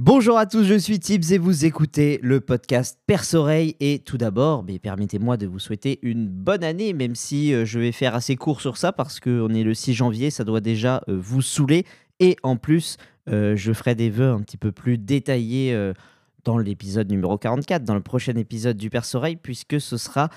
Bonjour à tous, je suis Tibbs et vous écoutez le podcast Perce-Oreille. Et tout d'abord, permettez-moi de vous souhaiter une bonne année, même si euh, je vais faire assez court sur ça parce qu'on est le 6 janvier, ça doit déjà euh, vous saouler. Et en plus, euh, je ferai des vœux un petit peu plus détaillés dans l'épisode numéro 44, dans le prochain épisode du Perce-Oreille, puisque ce sera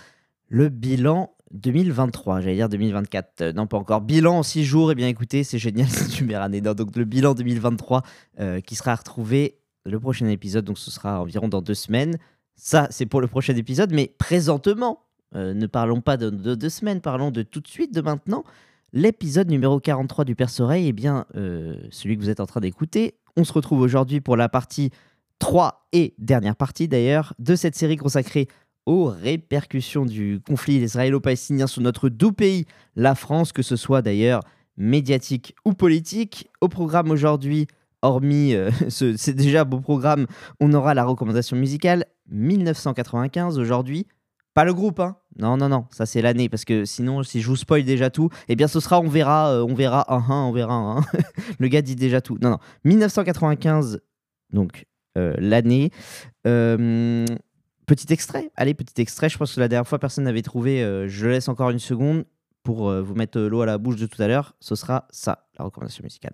le bilan 2023, j'allais dire 2024, euh, non pas encore. Bilan en 6 jours, et bien écoutez, c'est génial, c'est meilleure année. Non, donc le bilan 2023 euh, qui sera retrouvé le prochain épisode, donc ce sera environ dans deux semaines. Ça, c'est pour le prochain épisode, mais présentement, euh, ne parlons pas de, de deux semaines, parlons de tout de suite, de maintenant. L'épisode numéro 43 du Perce-Oreille, eh bien, celui que vous êtes en train d'écouter, on se retrouve aujourd'hui pour la partie 3 et dernière partie d'ailleurs de cette série consacrée aux répercussions du conflit israélo-palestinien sur notre doux pays, la France, que ce soit d'ailleurs médiatique ou politique. Au programme aujourd'hui, hormis euh, ce, c'est déjà beau programme, on aura la recommandation musicale 1995 aujourd'hui. Pas le groupe, hein Non, non, non, ça c'est l'année, parce que sinon, si je vous spoil déjà tout, eh bien ce sera, on verra, euh, on verra un, on verra le gars dit déjà tout. Non, non, 1995, donc euh, l'année. Petit extrait, allez, petit extrait. Je pense que la dernière fois, personne n'avait trouvé. euh, je laisse encore une seconde pour euh, vous mettre euh, l'eau à la bouche de tout à l'heure. Ce sera ça, la recommandation musicale.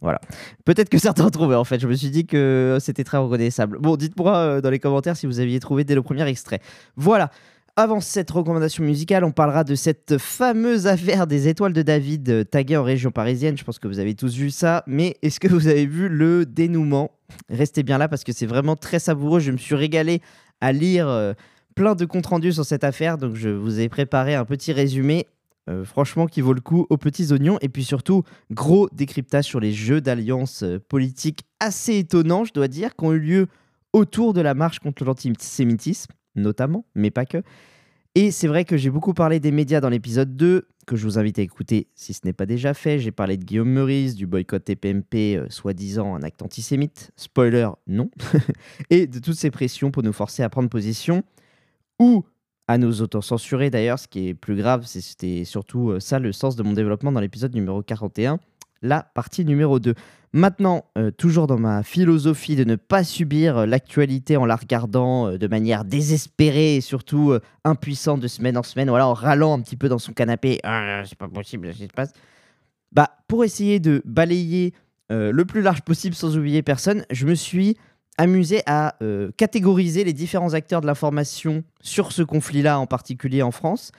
Voilà. Peut-être que certains ont trouvé en fait. Je me suis dit que c'était très reconnaissable. Bon, dites-moi dans les commentaires si vous aviez trouvé dès le premier extrait. Voilà. Avant cette recommandation musicale, on parlera de cette fameuse affaire des étoiles de David euh, taguées en région parisienne. Je pense que vous avez tous vu ça. Mais est-ce que vous avez vu le dénouement? Restez bien là parce que c'est vraiment très savoureux. Je me suis régalé à lire euh, plein de comptes rendus sur cette affaire. Donc je vous ai préparé un petit résumé. euh, franchement, qui vaut le coup aux petits oignons. Et puis surtout, gros décryptage sur les jeux d'alliance politiques assez étonnants, je dois dire, qui ont eu lieu autour de la marche contre l'antisémitisme, notamment, mais pas que. Et c'est vrai que j'ai beaucoup parlé des médias dans l'épisode 2, que je vous invite à écouter si ce n'est pas déjà fait. J'ai parlé de Guillaume Meurice, du boycott TPMP, euh, soi-disant un acte antisémite. Spoiler, non. et de toutes ces pressions pour nous forcer à prendre position, ou à nous auto-censurer d'ailleurs. Ce qui est plus grave, c'était surtout euh, ça le sens de mon développement dans l'épisode numéro 41, la partie numéro 2. Maintenant, euh, toujours dans ma philosophie de ne pas subir euh, l'actualité en la regardant euh, de manière désespérée et surtout impuissante de semaine en semaine, voilà, en râlant un petit peu dans son canapé, ah, c'est pas possible ce qui se passe. Bah, pour essayer de balayer le plus large possible sans oublier personne, je me suis amusé à catégoriser les différents acteurs de l'information sur ce conflit-là, en particulier en France.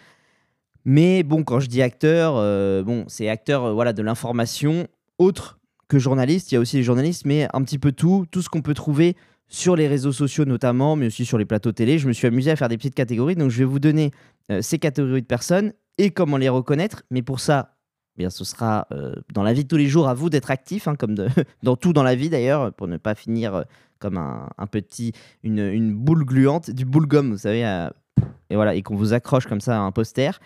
Mais bon, quand je dis acteur, euh, bon, c'est acteur euh, voilà, de l'information, autre que journaliste. Il y a aussi les journalistes, mais un petit peu tout, tout ce qu'on peut trouver sur les réseaux sociaux notamment, mais aussi sur les plateaux télé. Je me suis amusé à faire des petites catégories. Donc, je vais vous donner euh, ces catégories de personnes et comment les reconnaître. Mais pour ça, eh bien, ce sera dans la vie de tous les jours à vous d'être actif, hein, comme dans tout dans la vie d'ailleurs, pour ne pas finir comme un, petit, une, boule gluante, du boule gomme, vous savez, et voilà, et qu'on vous accroche comme ça à un poster.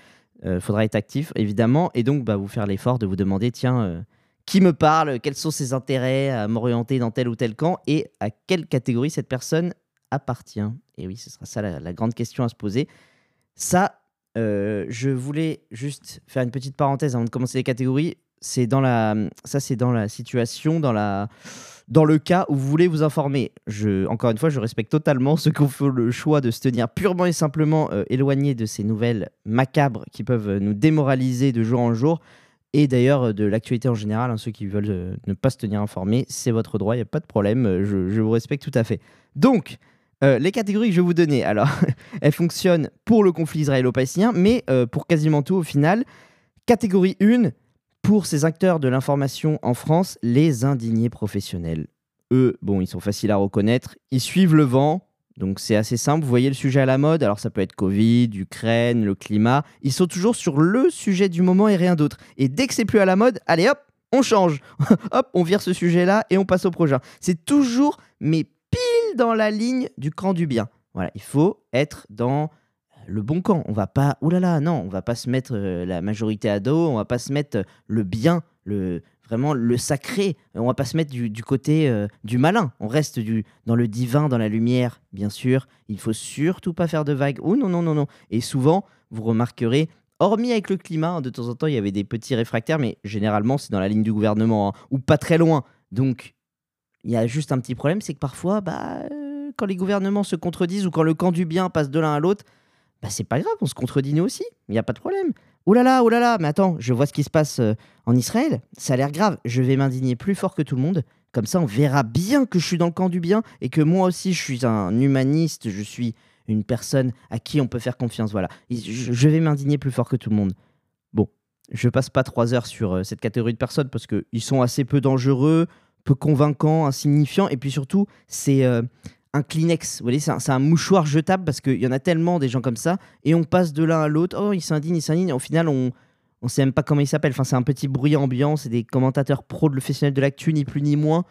Il faudra être actif, évidemment, et donc bah, vous faire l'effort de vous demander, tiens, euh, qui me parle, quels sont ses intérêts à m'orienter dans tel ou tel camp, et à quelle catégorie cette personne appartient. Et oui, ce sera ça la, la grande question à se poser. Ça, euh, je voulais juste faire une petite parenthèse avant de commencer les catégories. C'est dans la, ça c'est dans la situation, dans la, dans le cas où vous voulez vous informer. Encore une fois, je respecte totalement ceux qui ont fait le choix de se tenir purement et simplement euh, éloignés de ces nouvelles macabres qui peuvent euh, nous démoraliser de jour en jour. Et d'ailleurs, euh, de l'actualité en général, hein, ceux qui veulent euh, ne pas se tenir informés, c'est votre droit, il n'y a pas de problème, je, vous respecte tout à fait. Donc, les catégories que je vais vous donner, alors, elles fonctionnent pour le conflit israélo-palestinien, mais pour quasiment tout au final. Catégorie 1, pour ces acteurs de l'information en France, les indignés professionnels. Eux, bon, ils sont faciles à reconnaître, ils suivent le vent, donc c'est assez simple, vous voyez le sujet à la mode, alors ça peut être Covid, Ukraine, le climat, ils sont toujours sur le sujet du moment et rien d'autre. Et dès que c'est plus à la mode, allez hop, on change, hop, on vire ce sujet-là et on passe au prochain. C'est toujours, mais pile dans la ligne du camp du bien. Voilà, il faut être dans le bon camp. On va pas, oulala, non, on va pas se mettre euh, la majorité à dos, on va pas se mettre euh, le bien, le vraiment le sacré. On va pas se mettre du, côté euh, du malin. On reste du, dans le divin, dans la lumière, bien sûr. Il faut surtout pas faire de vagues. Oh non, non, non, non. Et souvent, vous remarquerez, hormis avec le climat, hein, de temps en temps, il y avait des petits réfractaires, mais généralement, c'est dans la ligne du gouvernement, hein, ou pas très loin. Donc, Il y a juste un petit problème, c'est que parfois, bah, quand les gouvernements se contredisent ou quand le camp du bien passe de l'un à l'autre, bah, c'est pas grave, on se contredit nous aussi, il n'y a pas de problème. Oh là là, oh là là, mais attends, je vois ce qui se passe en Israël, ça a l'air grave, je vais m'indigner plus fort que tout le monde, comme ça on verra bien que je suis dans le camp du bien et que moi aussi je suis un humaniste, je suis une personne à qui on peut faire confiance. Voilà, je vais m'indigner plus fort que tout le monde. Bon, je passe pas trois heures sur euh, cette catégorie de personnes parce qu'ils sont assez peu dangereux, peu convaincants, insignifiants, et puis surtout, c'est euh, un Kleenex. Vous voyez, c'est un, mouchoir jetable parce qu'il y en a tellement des gens comme ça, et on passe de l'un à l'autre. Oh, il s'indigne, il s'indigne. Au final, on on sait même pas comment il s'appelle. Enfin, c'est un petit bruit ambiant. C'est des commentateurs pro de professionnels de l'actu, ni plus ni moins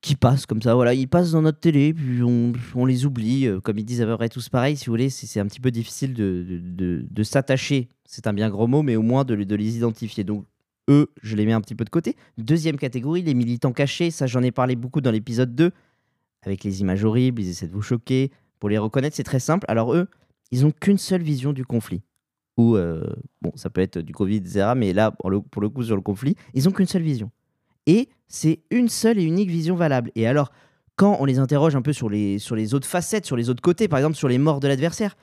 qui passent comme ça. Voilà, ils passent dans notre télé, puis on, les oublie. Euh, comme ils disent à peu près tous pareil, si vous voulez, c'est un petit peu difficile de, de, s'attacher. C'est un bien gros mot, mais au moins de, de les identifier. Donc, eux, je les mets un petit peu de côté. Deuxième catégorie, les militants cachés. Ça, j'en ai parlé beaucoup dans l'épisode 2, avec les images horribles, ils essaient de vous choquer. Pour les reconnaître, c'est très simple. Alors, eux, ils n'ont qu'une seule vision du conflit. Ou, euh, bon, ça peut être du Covid, etc. Mais là, pour le, coup, sur le conflit, ils n'ont qu'une seule vision. Et c'est une seule et unique vision valable. Et alors, quand on les interroge un peu sur les, sur les autres facettes, sur les autres côtés, par exemple sur les morts de l'adversaire,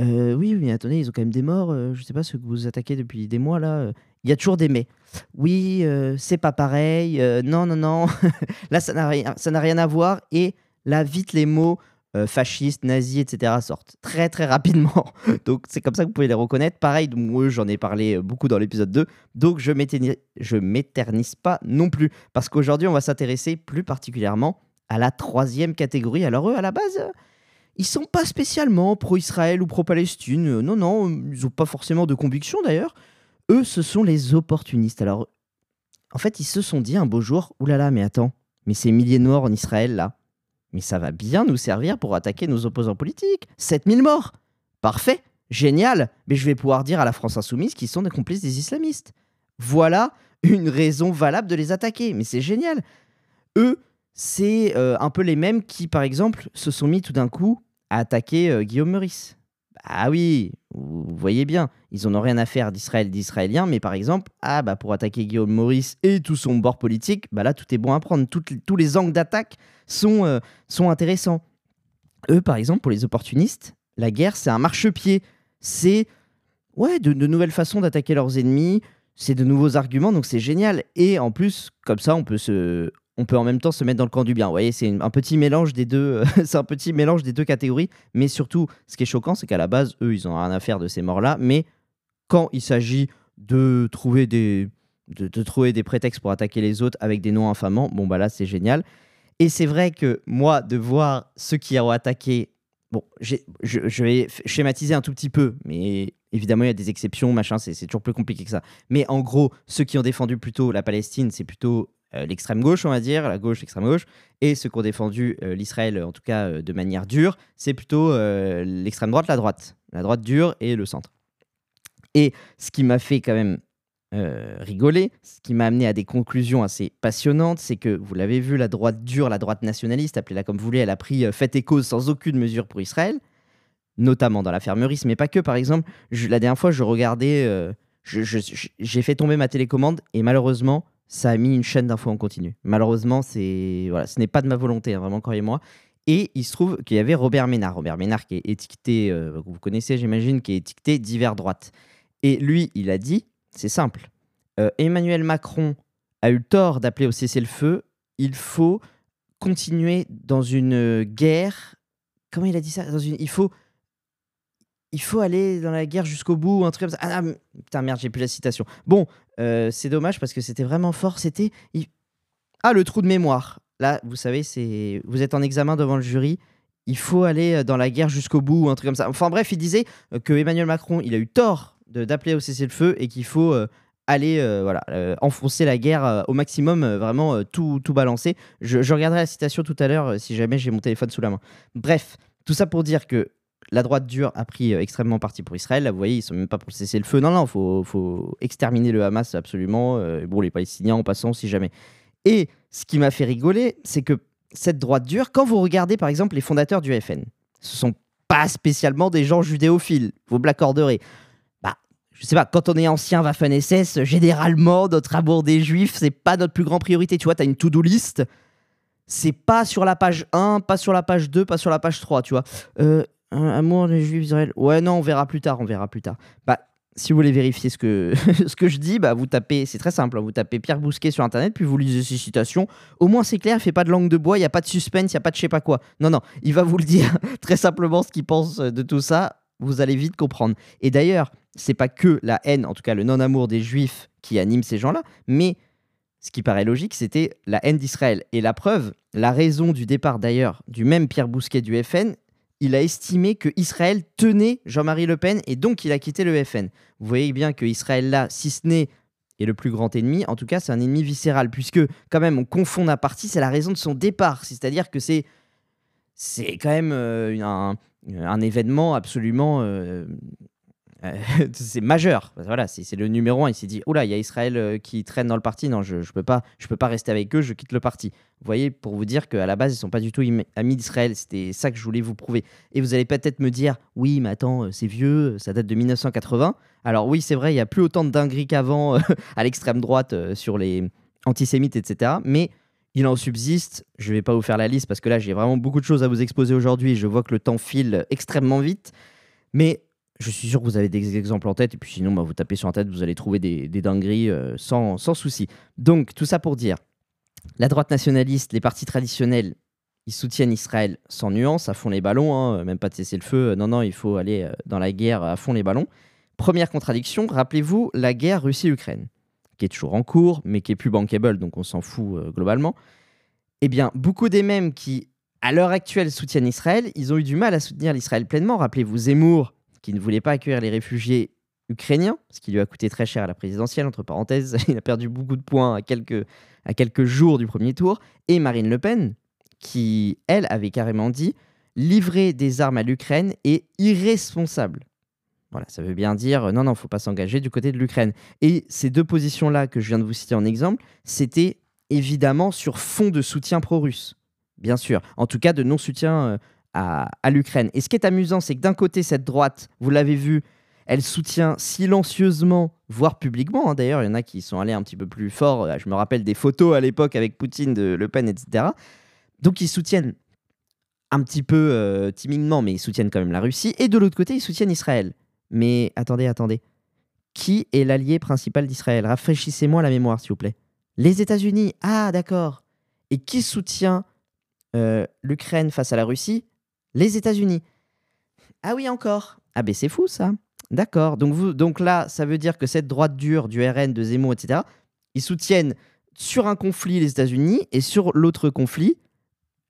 euh, oui, mais attendez, ils ont quand même des morts, euh, je sais pas, ceux que vous attaquez depuis des mois là, euh, il y a toujours des mais. Oui, c'est pas pareil, non, non, non, là ça n'a rien, rien à voir, et là, vite les mots, euh, fascistes, nazis, etc. sortent très très rapidement. donc c'est comme ça que vous pouvez les reconnaître. Pareil, moi j'en ai parlé euh, beaucoup dans l'épisode 2. Donc je je m'éternise pas non plus. Parce qu'aujourd'hui on va s'intéresser plus particulièrement à la troisième catégorie. Alors eux à la base... Euh, ils sont pas spécialement pro-Israël ou pro-Palestine. Non, non, ils n'ont pas forcément de conviction d'ailleurs. Eux, ce sont les opportunistes. Alors, en fait, ils se sont dit un beau jour, oulala, mais attends, mais ces milliers de morts en Israël là, mais ça va bien nous servir pour attaquer nos opposants politiques. 7000 morts Parfait Génial Mais je vais pouvoir dire à la France insoumise qu'ils sont des complices des islamistes. Voilà une raison valable de les attaquer. Mais c'est génial Eux, c'est euh, un peu les mêmes qui, par exemple, se sont mis tout d'un coup à attaquer euh, Guillaume Meurice. Ah oui, vous voyez bien, ils n'en ont rien à faire d'Israël, d'Israéliens, mais par exemple, ah bah pour attaquer Guillaume Maurice et tout son bord politique, bah là tout est bon à prendre, tous les angles d'attaque sont, euh, sont intéressants. Eux, par exemple, pour les opportunistes, la guerre c'est un marchepied, c'est ouais de nouvelles façons d'attaquer leurs ennemis, c'est de nouveaux arguments, donc c'est génial. Et en plus, comme ça, on peut se, on peut en même temps se mettre dans le camp du bien. Vous voyez, c'est un petit mélange des deux, c'est un petit mélange des deux catégories. Mais surtout, ce qui est choquant, c'est qu'à la base, eux, ils ont rien à faire de ces morts-là. Mais quand il s'agit de trouver des, de, trouver des prétextes pour attaquer les autres avec des noms infamants, bon bah là, c'est génial. Et c'est vrai que moi, de voir ceux qui ont attaqué, bon, je, vais schématiser un tout petit peu, mais évidemment, il y a des exceptions, machin, c'est toujours plus compliqué que ça. Mais en gros, ceux qui ont défendu plutôt la Palestine, c'est plutôt euh, l'extrême gauche, on va dire, la gauche, l'extrême gauche, et ceux qui ont défendu euh, l'Israël, en tout cas euh, de manière dure, c'est plutôt l'extrême droite, la droite, la droite dure et le centre. Et ce qui m'a fait quand même rigoler, ce qui m'a amené à des conclusions assez passionnantes, c'est que, vous l'avez vu, la droite dure, la droite nationaliste, appelez-la comme vous voulez, elle a pris fait et cause sans aucune mesure pour Israël, notamment dans la fermerie, mais pas que. Par exemple, la dernière fois, je regardais, j'ai fait tomber ma télécommande et malheureusement, ça a mis une chaîne d'infos en continu. Malheureusement, c'est voilà, ce n'est pas de ma volonté, hein, vraiment, croyez-moi. Et il se trouve qu'il y avait Robert Ménard. Robert Ménard qui est étiqueté, euh, vous connaissez, j'imagine, qui est étiqueté divers droite. Et lui, il a dit, c'est simple, euh, Emmanuel Macron a eu tort d'appeler au cessez-le-feu. Il faut continuer dans une guerre. Comment il a dit ça? Dans une, Il faut il faut aller dans la guerre jusqu'au bout, un truc comme ça. Ah, putain, merde, j'ai plus la citation. Bon, euh, c'est dommage parce que c'était vraiment fort. C'était. Ah, le trou de mémoire. Là, vous savez, c'est vous êtes en examen devant le jury. Il faut aller euh, dans la guerre jusqu'au bout, un truc comme ça. Enfin bref, il disait euh, que Emmanuel Macron, il a eu tort d'appeler au cessez-le-feu et qu'il faut aller voilà, enfoncer la guerre au maximum, vraiment tout, tout balancer. Je, regarderai la citation tout à l'heure si jamais j'ai mon téléphone sous la main. Bref, tout ça pour dire que la droite dure a pris euh, extrêmement parti pour Israël. Là, vous voyez, ils sont même pas pour cesser le feu. Non, non, il faut, exterminer le Hamas absolument. Euh, bon, les Palestiniens en passant, si jamais. Et ce qui m'a fait rigoler, c'est que cette droite dure, quand vous regardez par exemple les fondateurs du FN, ce sont pas spécialement des gens judéophiles, vous me l'accorderez. Bah, je sais pas, quand on est ancien Waffen SS, généralement, notre amour des juifs, c'est pas notre plus grande priorité. Tu vois, tu as une to-do list c'est pas sur la page 1, pas sur la page 2, pas sur la page 3, tu vois. Euh, amour des juifs Israël. Ouais, non, on verra plus tard, on verra plus tard. Bah, si vous voulez vérifier ce que, ce que je dis, bah, vous tapez, c'est très simple, hein, vous tapez Pierre Bousquet sur Internet, puis vous lisez ses citations. Au moins, c'est clair, il fait pas de langue de bois, il n'y a pas de suspense, il n'y a pas de je sais pas quoi. Non, non, il va vous le dire très simplement ce qu'il pense de tout ça. Vous allez vite comprendre. Et d'ailleurs, c'est pas que la haine, en tout cas le non-amour des juifs qui anime ces gens-là, mais ce qui paraît logique, c'était la haine d'Israël. Et la preuve, la raison du départ d'ailleurs du même Pierre Bousquet du FN, il a estimé que Israël tenait Jean-Marie Le Pen et donc il a quitté le FN. Vous voyez bien que Israël là, si ce n'est est le plus grand ennemi, en tout cas c'est un ennemi viscéral, puisque quand même on confond la partie, c'est la raison de son départ, c'est-à-dire que c'est c'est quand même euh, un, un, événement absolument euh, c'est majeur. Voilà, c'est le numéro un. Il s'est dit, oula, il y a Israël euh, qui traîne dans le parti. Non, je ne peux, pas, je peux pas rester avec eux, je quitte le parti. Vous voyez, pour vous dire qu'à la base, ils sont pas du tout amis d'Israël. C'était ça que je voulais vous prouver. Et vous allez peut-être me dire, oui, mais attends, euh, c'est vieux, ça date de 1980. Alors oui, c'est vrai, il y a plus autant de dingueries qu'avant à l'extrême droite sur les antisémites, etc. Mais il en subsiste. Je ne vais pas vous faire la liste parce que là, j'ai vraiment beaucoup de choses à vous exposer aujourd'hui. Je vois que le temps file extrêmement vite. Mais je suis sûr que vous avez des exemples en tête, et puis sinon, bah, vous tapez sur la tête, vous allez trouver des, dingueries euh, sans, sans souci. Donc, tout ça pour dire, la droite nationaliste, les partis traditionnels, ils soutiennent Israël sans nuance, à fond les ballons, hein, même pas de cesser le feu, non, non, il faut aller euh, dans la guerre à fond les ballons. Première contradiction, rappelez-vous la guerre Russie-Ukraine, qui est toujours en cours, mais qui est plus bankable, donc on s'en fout euh, globalement. Eh bien, beaucoup des mêmes qui, à l'heure actuelle, soutiennent Israël, ils ont eu du mal à soutenir l'Israël pleinement. Rappelez-vous Zemmour, qui ne voulait pas accueillir les réfugiés ukrainiens, ce qui lui a coûté très cher à la présidentielle, entre parenthèses. Il a perdu beaucoup de points à quelques, à quelques jours du premier tour. Et Marine Le Pen, qui, elle, avait carrément dit livrer des armes à l'Ukraine est irresponsable. Voilà, ça veut bien dire non, non, faut pas s'engager du côté de l'Ukraine. Et ces deux positions-là que je viens de vous citer en exemple, c'était évidemment sur fond de soutien pro-russe, bien sûr. En tout cas, de non-soutien euh, à, l'Ukraine. Et ce qui est amusant, c'est que d'un côté, cette droite, vous l'avez vu, elle soutient silencieusement, voire publiquement. Hein. D'ailleurs, il y en a qui sont allés un petit peu plus fort. Je me rappelle des photos à l'époque avec Poutine, de Le Pen, etc. Donc, ils soutiennent un petit peu euh, timidement, mais ils soutiennent quand même la Russie. Et de l'autre côté, ils soutiennent Israël. Mais attendez, attendez. Qui est l'allié principal d'Israël? Rafraîchissez-moi la mémoire, s'il vous plaît. Les États-Unis. Ah, d'accord. Et qui soutient euh, l'Ukraine face à la Russie? Les États-Unis. Ah oui, encore. Ah ben c'est fou ça. D'accord. Donc, donc là, ça veut dire que cette droite dure du RN, de Zemmour, etc., ils soutiennent sur un conflit les États-Unis et sur l'autre conflit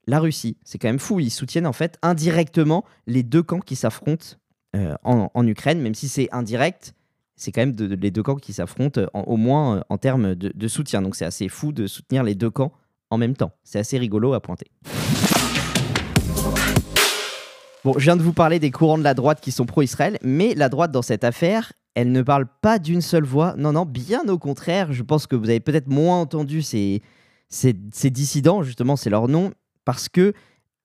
la Russie. C'est quand même fou. Ils soutiennent en fait indirectement les deux camps qui s'affrontent euh, en, Ukraine, même si c'est indirect. C'est quand même les deux camps qui s'affrontent au moins euh, en termes de soutien. Donc c'est assez fou de soutenir les deux camps en même temps. C'est assez rigolo à pointer. Bon, je viens de vous parler des courants de la droite qui sont pro-Israël, mais la droite dans cette affaire, elle ne parle pas d'une seule voix. Non, non, bien au contraire. Je pense que vous avez peut-être moins entendu ces, ces, dissidents, justement, c'est leur nom, parce que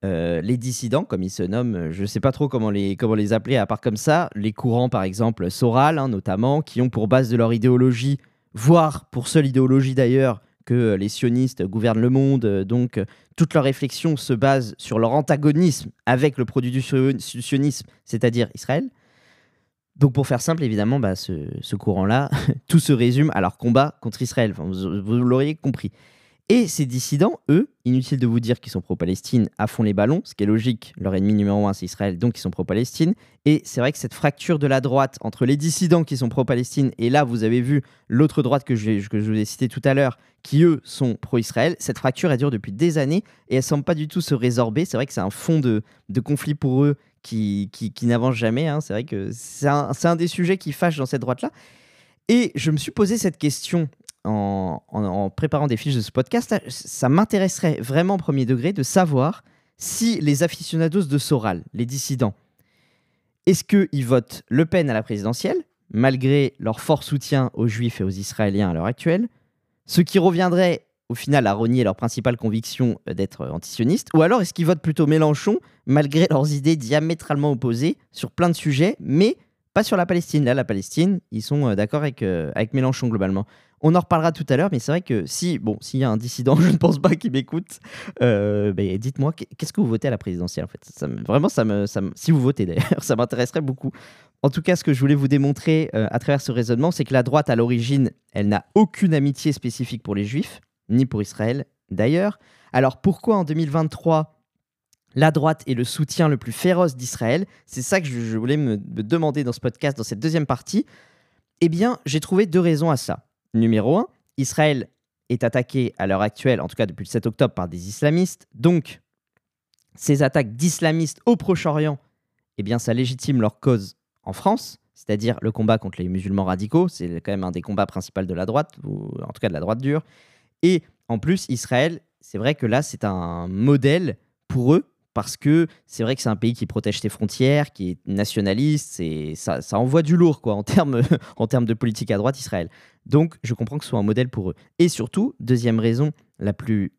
euh, les dissidents, comme ils se nomment, je ne sais pas trop comment les, comment les appeler, à part comme ça, les courants, par exemple, Soral, hein, notamment, qui ont pour base de leur idéologie, voire pour seule idéologie d'ailleurs, que les sionistes gouvernent le monde, donc toute leur réflexion se base sur leur antagonisme avec le produit du sionisme, c'est-à-dire Israël. Donc pour faire simple, évidemment, bah, ce, courant-là, tout se résume à leur combat contre Israël. vous l'auriez compris. Et ces dissidents, eux, inutile de vous dire qu'ils sont pro-Palestine, à fond les ballons, ce qui est logique, leur ennemi numéro un c'est Israël, donc ils sont pro-Palestine. Et c'est vrai que cette fracture de la droite entre les dissidents qui sont pro-Palestine et là, vous avez vu l'autre droite que je, que je vous ai cité tout à l'heure, qui eux sont pro-Israël, cette fracture, elle dure depuis des années et elle semble pas du tout se résorber. C'est vrai que c'est un fond de, conflit pour eux qui, qui, n'avance jamais. Hein. C'est vrai que c'est un, un des sujets qui fâche dans cette droite-là. Et je me suis posé cette question en, préparant des fiches de ce podcast, ça m'intéresserait vraiment au premier degré de savoir si les aficionados de Soral, les dissidents, est-ce qu'ils votent Le Pen à la présidentielle, malgré leur fort soutien aux Juifs et aux Israéliens à l'heure actuelle, ce qui reviendrait au final à renier leur principale conviction d'être antisionistes, ou alors est-ce qu'ils votent plutôt Mélenchon, malgré leurs idées diamétralement opposées sur plein de sujets, mais pas sur la Palestine. Là, la Palestine, ils sont euh, d'accord avec, euh, avec Mélenchon globalement. On en reparlera tout à l'heure, mais c'est vrai que si, bon, s'il y a un dissident, je ne pense pas qu'il m'écoute, euh, ben, dites-moi, qu'est-ce que vous votez à la présidentielle en fait? Vraiment, ça me, ça si vous votez d'ailleurs, ça m'intéresserait beaucoup. En tout cas, ce que je voulais vous démontrer euh, à travers ce raisonnement, c'est que la droite, à l'origine, elle n'a aucune amitié spécifique pour les juifs, ni pour Israël d'ailleurs. Alors pourquoi en 2023 la droite est le soutien le plus féroce d'Israël? C'est ça que je voulais me demander dans ce podcast, dans cette deuxième partie. Eh bien, j'ai trouvé deux raisons à ça. Numéro 1, Israël est attaqué à l'heure actuelle, en tout cas depuis le 7 octobre, par des islamistes. Donc, ces attaques d'islamistes au Proche-Orient, eh bien, ça légitime leur cause en France, c'est-à-dire le combat contre les musulmans radicaux. C'est quand même un des combats principaux de la droite, ou en tout cas de la droite dure. Et en plus, Israël, c'est vrai que là, c'est un modèle pour eux parce que c'est vrai que c'est un pays qui protège ses frontières, qui est nationaliste, et ça, envoie du lourd quoi en termes en termes de politique à droite Israël. Donc je comprends que ce soit un modèle pour eux. Et surtout, deuxième raison la plus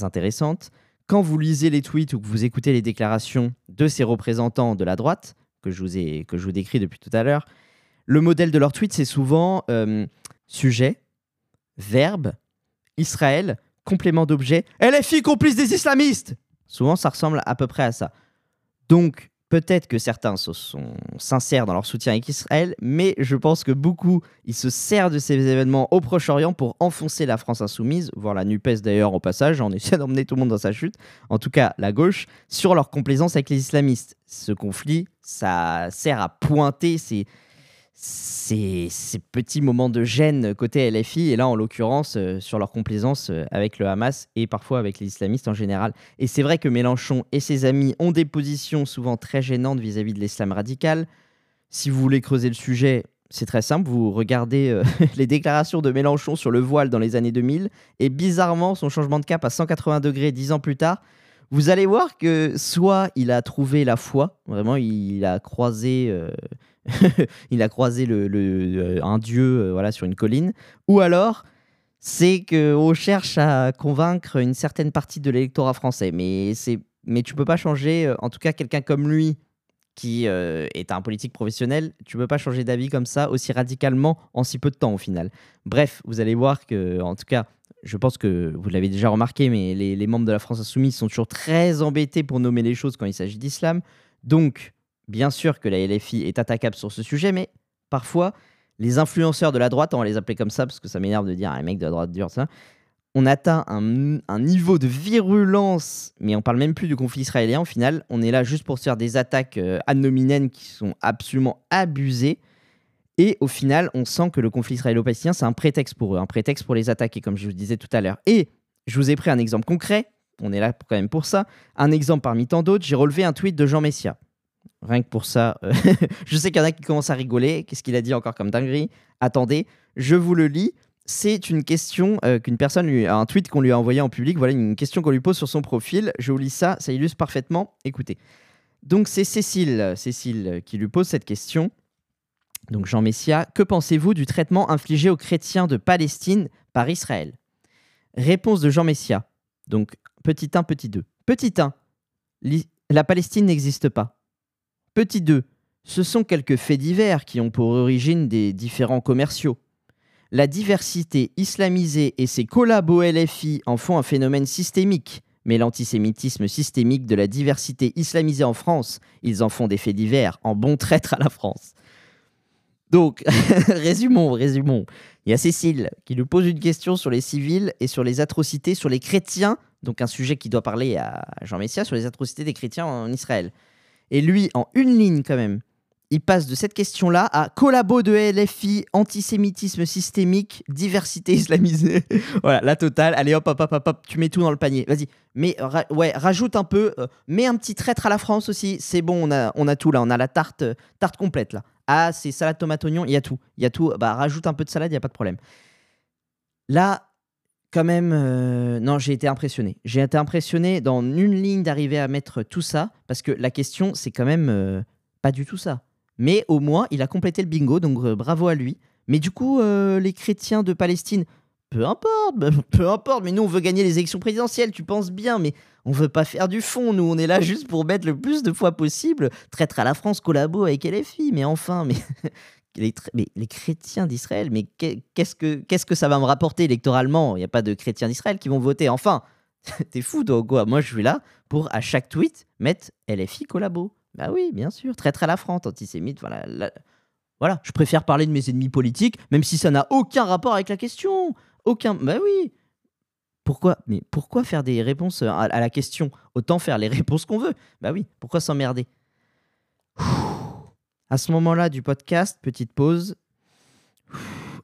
intéressante, quand vous lisez les tweets ou que vous écoutez les déclarations de ces représentants de la droite que je vous ai que je vous décris depuis tout à l'heure, le modèle de leur tweet c'est souvent euh, sujet, verbe, Israël, complément d'objet, LFI complice des islamistes Souvent, ça ressemble à peu près à ça. Donc, peut-être que certains sont sincères dans leur soutien avec Israël, mais je pense que beaucoup, ils se servent de ces événements au Proche-Orient pour enfoncer la France insoumise, voire la NUPES d'ailleurs au passage, on essaie d'emmener tout le monde dans sa chute, en tout cas la gauche, sur leur complaisance avec les islamistes. Ce conflit, ça sert à pointer ces ces, petits moments de gêne côté LFI, et là en l'occurrence euh, sur leur complaisance euh, avec le Hamas et parfois avec les islamistes en général. Et c'est vrai que Mélenchon et ses amis ont des positions souvent très gênantes vis-à-vis de l'islam radical. Si vous voulez creuser le sujet, c'est très simple, vous regardez euh, les déclarations de Mélenchon sur le voile dans les années 2000, et bizarrement son changement de cap à 180 degrés dix ans plus tard, vous allez voir que soit il a trouvé la foi, vraiment il a croisé il a croisé le, euh, un dieu euh, voilà, sur une colline. Ou alors, c'est qu'on cherche à convaincre une certaine partie de l'électorat français. Mais, mais tu peux pas changer, euh, en tout cas, quelqu'un comme lui, qui est un politique professionnel, tu peux pas changer d'avis comme ça aussi radicalement en si peu de temps au final. Bref, vous allez voir que, en tout cas, je pense que vous l'avez déjà remarqué, mais les, les, membres de la France Insoumise sont toujours très embêtés pour nommer les choses quand il s'agit d'islam. Donc, Bien sûr que la LFI est attaquable sur ce sujet, mais parfois, les influenceurs de la droite, on va les appeler comme ça parce que ça m'énerve de dire un mec de la droite dure, ça, on atteint un, niveau de virulence, mais on parle même plus du conflit israélien. Au final, on est là juste pour se faire des attaques euh, qui sont absolument abusées. Et au final, on sent que le conflit israélo-palestinien, c'est un prétexte pour eux, un prétexte pour les attaquer, comme je vous disais tout à l'heure. Et je vous ai pris un exemple concret, on est là quand même pour ça, un exemple parmi tant d'autres, j'ai relevé un tweet de Jean Messia. Rien que pour ça, euh, je sais qu'il y en a qui commencent à rigoler. Qu'est-ce qu'il a dit encore comme dinguerie? Attendez, je vous le lis. C'est une question euh, qu'une personne lui un tweet qu'on lui a envoyé en public. Voilà une question qu'on lui pose sur son profil. Je vous lis ça, ça illustre parfaitement. Écoutez. Donc c'est Cécile, Cécile qui lui pose cette question. Donc Jean Messia, que pensez-vous du traitement infligé aux chrétiens de Palestine par Israël? Réponse de Jean Messia. Donc petit 1, petit 2. Petit 1, la Palestine n'existe pas. Petit 2. Ce sont quelques faits divers qui ont pour origine des différents commerciaux. La diversité islamisée et ses collabos LFI en font un phénomène systémique. Mais l'antisémitisme systémique de la diversité islamisée en France, ils en font des faits divers, en bon traître à la France. Donc, résumons, résumons. Il y a Cécile qui nous pose une question sur les civils et sur les atrocités sur les chrétiens, donc un sujet qui doit parler à Jean Messia sur les atrocités des chrétiens en Israël. Et lui, en une ligne quand même, il passe de cette question-là à collabo de LFI, antisémitisme systémique, diversité islamisée. voilà, la totale. Allez hop, hop, hop, hop, hop, tu mets tout dans le panier. Vas-y. Mais ouais, rajoute un peu, euh, mets un petit traître à la France aussi. C'est bon, on a, on a tout là. On a la tarte, tarte complète là. Ah, c'est salade tomate oignon, il y a tout. Il y a tout. Bah, rajoute un peu de salade, il n'y a pas de problème. Là, quand même, euh, non, j'ai été impressionné. J'ai été impressionné dans une ligne d'arriver à mettre tout ça, parce que la question, c'est quand même euh, pas du tout ça. Mais au moins, il a complété le bingo, donc euh, bravo à lui. Mais du coup, les chrétiens de Palestine, peu importe, peu importe, mais nous, on veut gagner les élections présidentielles, tu penses bien, mais on veut pas faire du fond, nous, on est là juste pour mettre le plus de fois possible, traître à la France, collabo avec LFI, mais enfin, mais les, mais les chrétiens d'Israël, mais qu'est-ce que, que ça va me rapporter électoralement? Il n'y a pas de chrétiens d'Israël qui vont voter. Enfin, t'es fou, toi, quoi? Moi, je suis là pour, à chaque tweet, mettre LFI collabo. Bah oui, bien sûr, très très la France, antisémite, voilà. Voilà, je préfère parler de mes ennemis politiques, même si ça n'a aucun rapport avec la question. Aucun. Bah oui. Pourquoi faire des réponses à, la question? Autant faire les réponses qu'on veut. Bah oui, pourquoi s'emmerder? À ce moment-là du podcast, petite pause,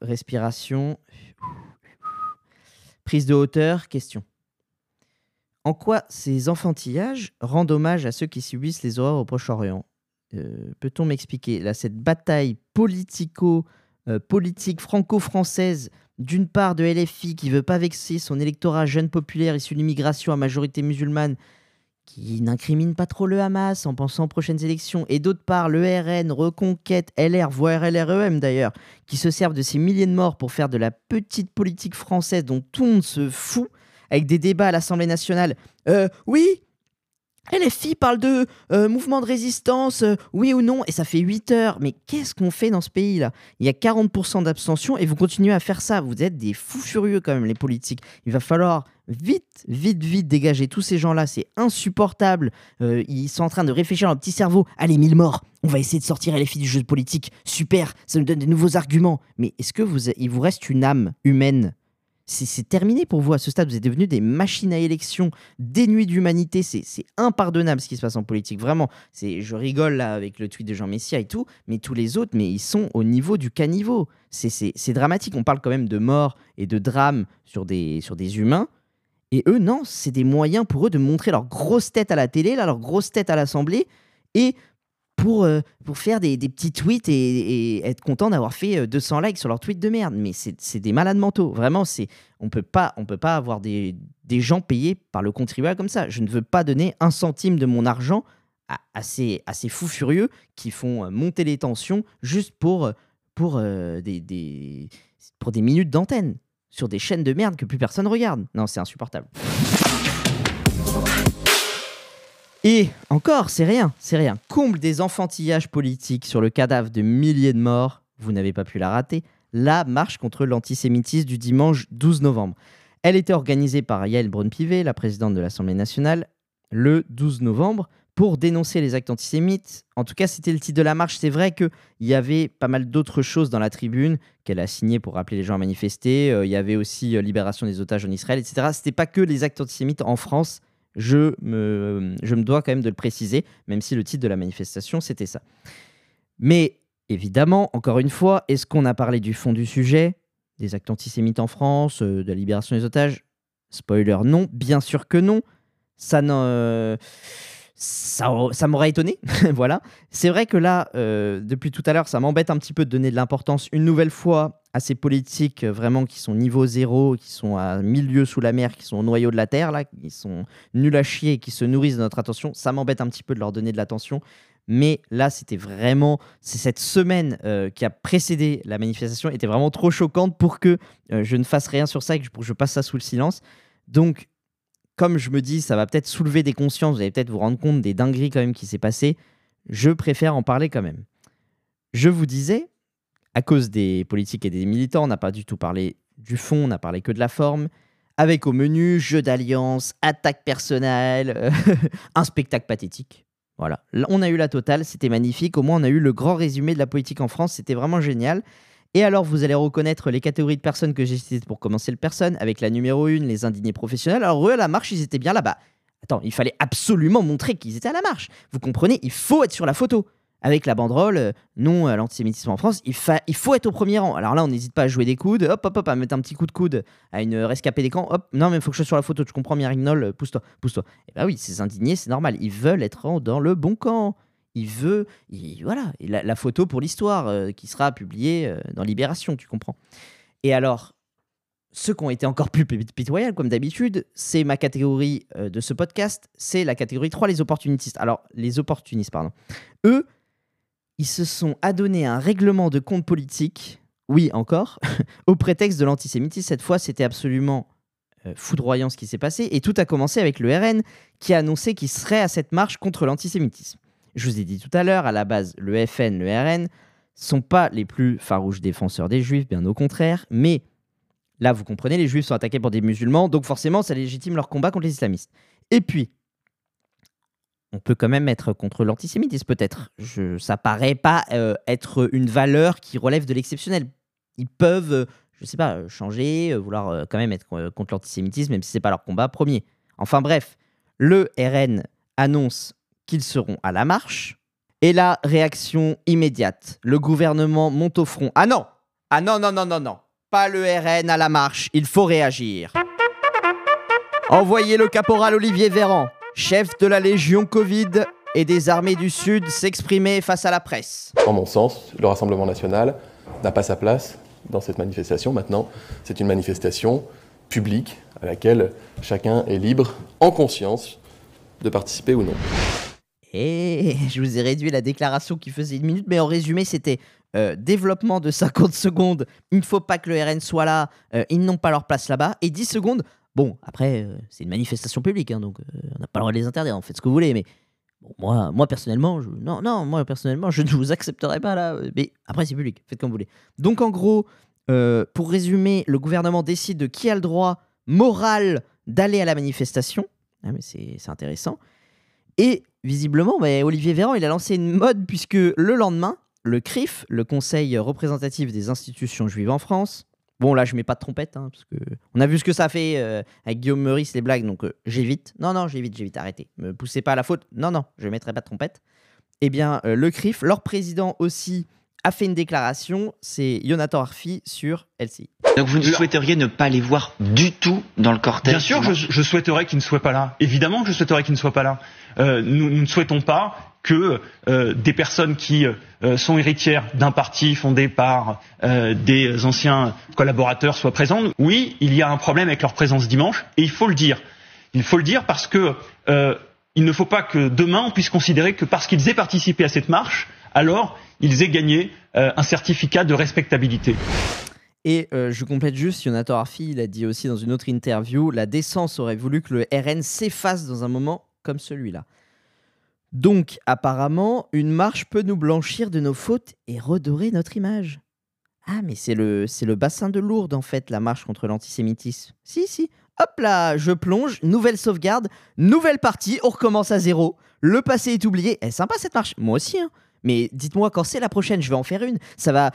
respiration, prise de hauteur, question. En quoi ces enfantillages rendent hommage à ceux qui subissent les horreurs au Proche-Orient? Euh, Peut-on m'expliquer? Là cette bataille politico euh, franco-française d'une part de LFI qui veut pas vexer son électorat jeune populaire issu de l'immigration à majorité musulmane qui n'incrimine pas trop le Hamas en pensant aux prochaines élections, et d'autre part le RN, Reconquête, LR, voire LREM d'ailleurs, qui se servent de ces milliers de morts pour faire de la petite politique française dont tout le monde se fout, avec des débats à l'Assemblée nationale. Euh, oui, LFI parle de euh, mouvement de résistance, euh, oui ou non, et ça fait 8 heures. Mais qu'est-ce qu'on fait dans ce pays-là? Il y a 40% d'abstention et vous continuez à faire ça. Vous êtes des fous furieux quand même, les politiques. Il va falloir vite, vite, vite dégager tous ces gens-là. C'est insupportable. ils sont en train de réfléchir dans leur petit cerveau. Allez, mille morts. On va essayer de sortir LFI du jeu politique. Super, ça nous donne des nouveaux arguments. Mais est-ce que vous, il vous reste une âme humaine? C'est terminé pour vous à ce stade. Vous êtes devenus des machines à élection dénuées d'humanité. C'est impardonnable ce qui se passe en politique. Vraiment, je rigole là avec le tweet de Jean Messia et tout, mais tous les autres, mais ils sont au niveau du caniveau. C'est dramatique. On parle quand même de mort et de drame sur des, sur des humains. Et eux, non, c'est des moyens pour eux de montrer leur grosse tête à la télé, leur grosse tête à l'Assemblée, et pour, euh, pour faire des, des, petits tweets et, être content d'avoir fait 200 euh, likes sur leur tweet de merde. Mais c'est des malades mentaux. Vraiment, on peut pas on peut pas avoir des, des, gens payés par le contribuable comme ça. Je ne veux pas donner un centime de mon argent à, ces, fous furieux qui font euh, monter les tensions juste pour, pour, des, des, pour des minutes d'antenne sur des chaînes de merde que plus personne regarde. Non, c'est insupportable. Et encore, c'est rien, c'est rien. Comble des enfantillages politiques sur le cadavre de milliers de morts, vous n'avez pas pu la rater, la marche contre l'antisémitisme du dimanche 12 novembre. Elle était organisée par Yael Braun-Pivet, la présidente de l'Assemblée nationale, le 12 novembre, pour dénoncer les actes antisémites. En tout cas, c'était le titre de la marche. C'est vrai qu'il y avait pas mal d'autres choses dans la tribune qu'elle a signé pour rappeler les gens à manifester. Euh, il y avait aussi euh, libération des otages en Israël, etc. C'était pas que les actes antisémites en France je me, dois quand même de le préciser, même si le titre de la manifestation, c'était ça. Mais évidemment, encore une fois, est-ce qu'on a parlé du fond du sujet, des actes antisémites en France, euh, de la libération des otages? Spoiler, non, bien sûr que non. Ça ne ça, m'aurait étonné. voilà. C'est vrai que là, euh, depuis tout à l'heure, ça m'embête un petit peu de donner de l'importance une nouvelle fois à ces politiques euh, vraiment qui sont niveau zéro, qui sont à milieu sous la mer, qui sont au noyau de la terre, là, qui sont nuls à chier, qui se nourrissent de notre attention. Ça m'embête un petit peu de leur donner de l'attention. Mais là, c'était vraiment. C'est cette semaine euh, qui a précédé la manifestation était vraiment trop choquante pour que je ne fasse rien sur ça et que je passe ça sous le silence. Donc, comme je me dis, ça va peut-être soulever des consciences, vous allez peut-être vous rendre compte des dingueries quand même qui s'est passé, je préfère en parler quand même. Je vous disais, à cause des politiques et des militants, on n'a pas du tout parlé du fond, on n'a parlé que de la forme, avec au menu jeu d'alliance, attaque personnelle, un spectacle pathétique. Voilà, on a eu la totale, c'était magnifique, au moins on a eu le grand résumé de la politique en France, c'était vraiment génial. Et alors, vous allez reconnaître les catégories de personnes que j'ai citées pour commencer le personne, avec la numéro 1, les indignés professionnels. Alors, eux, à la marche, ils étaient bien là-bas. Attends, il fallait absolument montrer qu'ils étaient à la marche. Vous comprenez Il faut être sur la photo. Avec la banderole, euh, non à l'antisémitisme en France, il, faut être au premier rang. Alors là, on n'hésite pas à jouer des coudes, hop, hop, hop, à mettre un petit coup de coude à une rescapée des camps, hop, non, mais il faut que je sois sur la photo, tu comprends, Mierignol, euh, pousse-toi, pousse-toi. Et eh bah ben oui, ces indignés, c'est normal, ils veulent être dans le bon camp il veut, voilà, la, photo pour l'histoire euh, qui sera publiée euh, dans Libération, tu comprends. Et alors, ceux qui ont été encore plus pitoyables, comme d'habitude, c'est ma catégorie euh, de ce podcast, c'est la catégorie 3, les opportunistes. Alors, les opportunistes, pardon. Eux, ils se sont adonnés un règlement de compte politique, oui encore, au prétexte de l'antisémitisme. Cette fois, c'était absolument foudroyant ce qui s'est passé. Et tout a commencé avec le RN qui a annoncé qu'il serait à cette marche contre l'antisémitisme. Je vous ai dit tout à l'heure, à la base, le FN, le RN, sont pas les plus farouches défenseurs des juifs, bien au contraire, mais là, vous comprenez, les juifs sont attaqués par des musulmans, donc forcément, ça légitime leur combat contre les islamistes. Et puis, on peut quand même être contre l'antisémitisme, peut-être. Je, ça paraît pas euh, être une valeur qui relève de l'exceptionnel. Ils peuvent, euh, je sais pas, euh, changer, vouloir quand même être contre l'antisémitisme, même si c'est pas leur combat premier. Enfin bref, le RN annonce qu'ils seront à la marche. Et la réaction immédiate, le gouvernement monte au front. Ah non Ah non, non, non, non, non. Pas le RN à la marche, il faut réagir. Envoyez le caporal Olivier Véran, chef de la Légion Covid et des armées du Sud, s'exprimer face à la presse. En mon sens, le Rassemblement national n'a pas sa place dans cette manifestation. Maintenant, c'est une manifestation publique à laquelle chacun est libre, en conscience, de participer ou non. Et je vous ai réduit la déclaration qui faisait une minute, mais en résumé, c'était euh, développement de 50 secondes, il ne faut pas que le RN soit là, euh, ils n'ont pas leur place là-bas, et 10 secondes, bon, après, euh, c'est une manifestation publique, hein, donc on n'a pas le droit de les interdire, en fait ce que vous voulez, mais moi, moi personnellement, je, non, non, moi personnellement, je ne vous accepterai pas là, mais après c'est public, faites comme vous voulez. Donc en gros, pour résumer, le gouvernement décide de qui a le droit moral d'aller à la manifestation, ah, mais c'est intéressant, et visiblement, Olivier Véran, il a lancé une mode puisque le lendemain, le CRIF, le Conseil représentatif des institutions juives en France, bon là je mets pas de trompette, hein, parce que on a vu ce que ça fait euh, avec Guillaume Meurice, les blagues, donc euh, j'évite. Non, non, j'évite, j'évite, arrêtez. Me poussez pas à la faute. Non, non, je mettrai pas de trompette. Eh bien, euh, le CRIF, leur président aussi, a fait une déclaration, c'est Jonathan Arfi sur LCI. Donc vous ne souhaiteriez ne pas les voir du tout dans le cortège Bien sûr, je, je, souhaiterais qu'ils ne soient pas là. Évidemment que je souhaiterais qu'ils ne soient pas là. Euh, nous, nous, ne souhaitons pas que euh, des personnes qui euh, sont héritières d'un parti fondé par euh, des anciens collaborateurs soient présentes. Oui, il y a un problème avec leur présence dimanche, et il faut le dire. Il faut le dire parce que euh, il ne faut pas que demain on puisse considérer que parce qu'ils aient participé à cette marche, alors ils aient gagné euh, un certificat de respectabilité. Et euh, je complète juste, Jonathan Arfi, il a dit aussi dans une autre interview, la décence aurait voulu que le RN s'efface dans un moment comme celui-là. Donc, apparemment, une marche peut nous blanchir de nos fautes et redorer notre image. Ah, mais c'est le, c'est le bassin de Lourdes, en fait, la marche contre l'antisémitisme. Si, si. Hop là, je plonge, nouvelle sauvegarde, nouvelle partie, on recommence à zéro. Le passé est oublié. Eh, sympa cette marche. Moi aussi, hein. Mais dites-moi quand c'est la prochaine, je vais en faire une. Ça va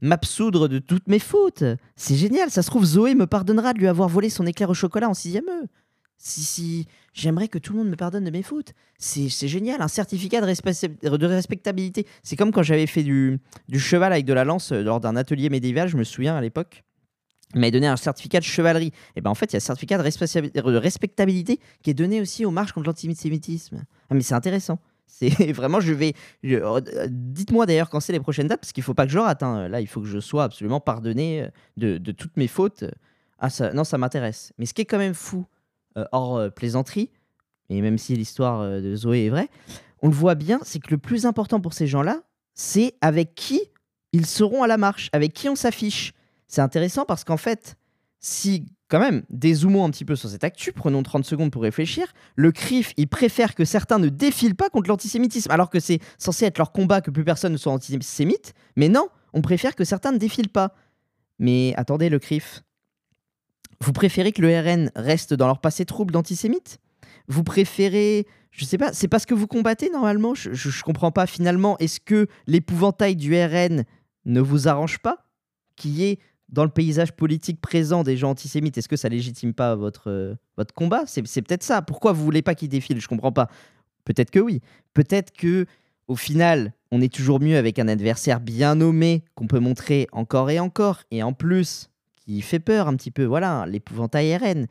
m'absoudre de toutes mes fautes. C'est génial, ça se trouve, Zoé me pardonnera de lui avoir volé son éclair au chocolat en sixième E. Si, si, j'aimerais que tout le monde me pardonne de mes fautes. C'est génial, un certificat de, respectabilité. C'est comme quand j'avais fait du, du, cheval avec de la lance euh, lors d'un atelier médiéval, je me souviens à l'époque. Il m'avait donné un certificat de chevalerie. Et ben en fait, il y a un certificat de, respectabilité qui est donné aussi aux marches contre l'antisémitisme. Ah, mais c'est intéressant. C'est vraiment, je vais. Euh, dites-moi d'ailleurs quand c'est les prochaines dates, parce qu'il ne faut pas que je rate. Hein. Là, il faut que je sois absolument pardonné euh, de, de toutes mes fautes. Ah, ça, non, ça m'intéresse. Mais ce qui est quand même fou, euh, hors plaisanterie, et même si l'histoire de Zoé est vraie, on le voit bien, c'est que le plus important pour ces gens-là, c'est avec qui ils seront à la marche, avec qui on s'affiche. C'est intéressant parce qu'en fait, si quand même, dézoomons un petit peu sur cette actu, prenons 30 secondes pour réfléchir. Le CRIF, il préfère que certains ne défilent pas contre l'antisémitisme, alors que c'est censé être leur combat que plus personne ne soit antisémite. Mais non, on préfère que certains ne défilent pas. Mais attendez, le CRIF, vous préférez que le RN reste dans leur passé trouble d'antisémite? Vous préférez, je sais pas, c'est pas ce que vous combattez normalement? Je, je, comprends pas finalement. Est-ce que l'épouvantail du RN ne vous arrange pas? Qui est dans le paysage politique présent des gens antisémites, est-ce que ça légitime pas votre, euh, votre combat? C'est peut-être ça. Pourquoi vous voulez pas qu'ils défilent Je comprends pas. Peut-être que oui. Peut-être que au final, on est toujours mieux avec un adversaire bien nommé qu'on peut montrer encore et encore, et en plus qui fait peur un petit peu. Voilà, l'épouvantail RN.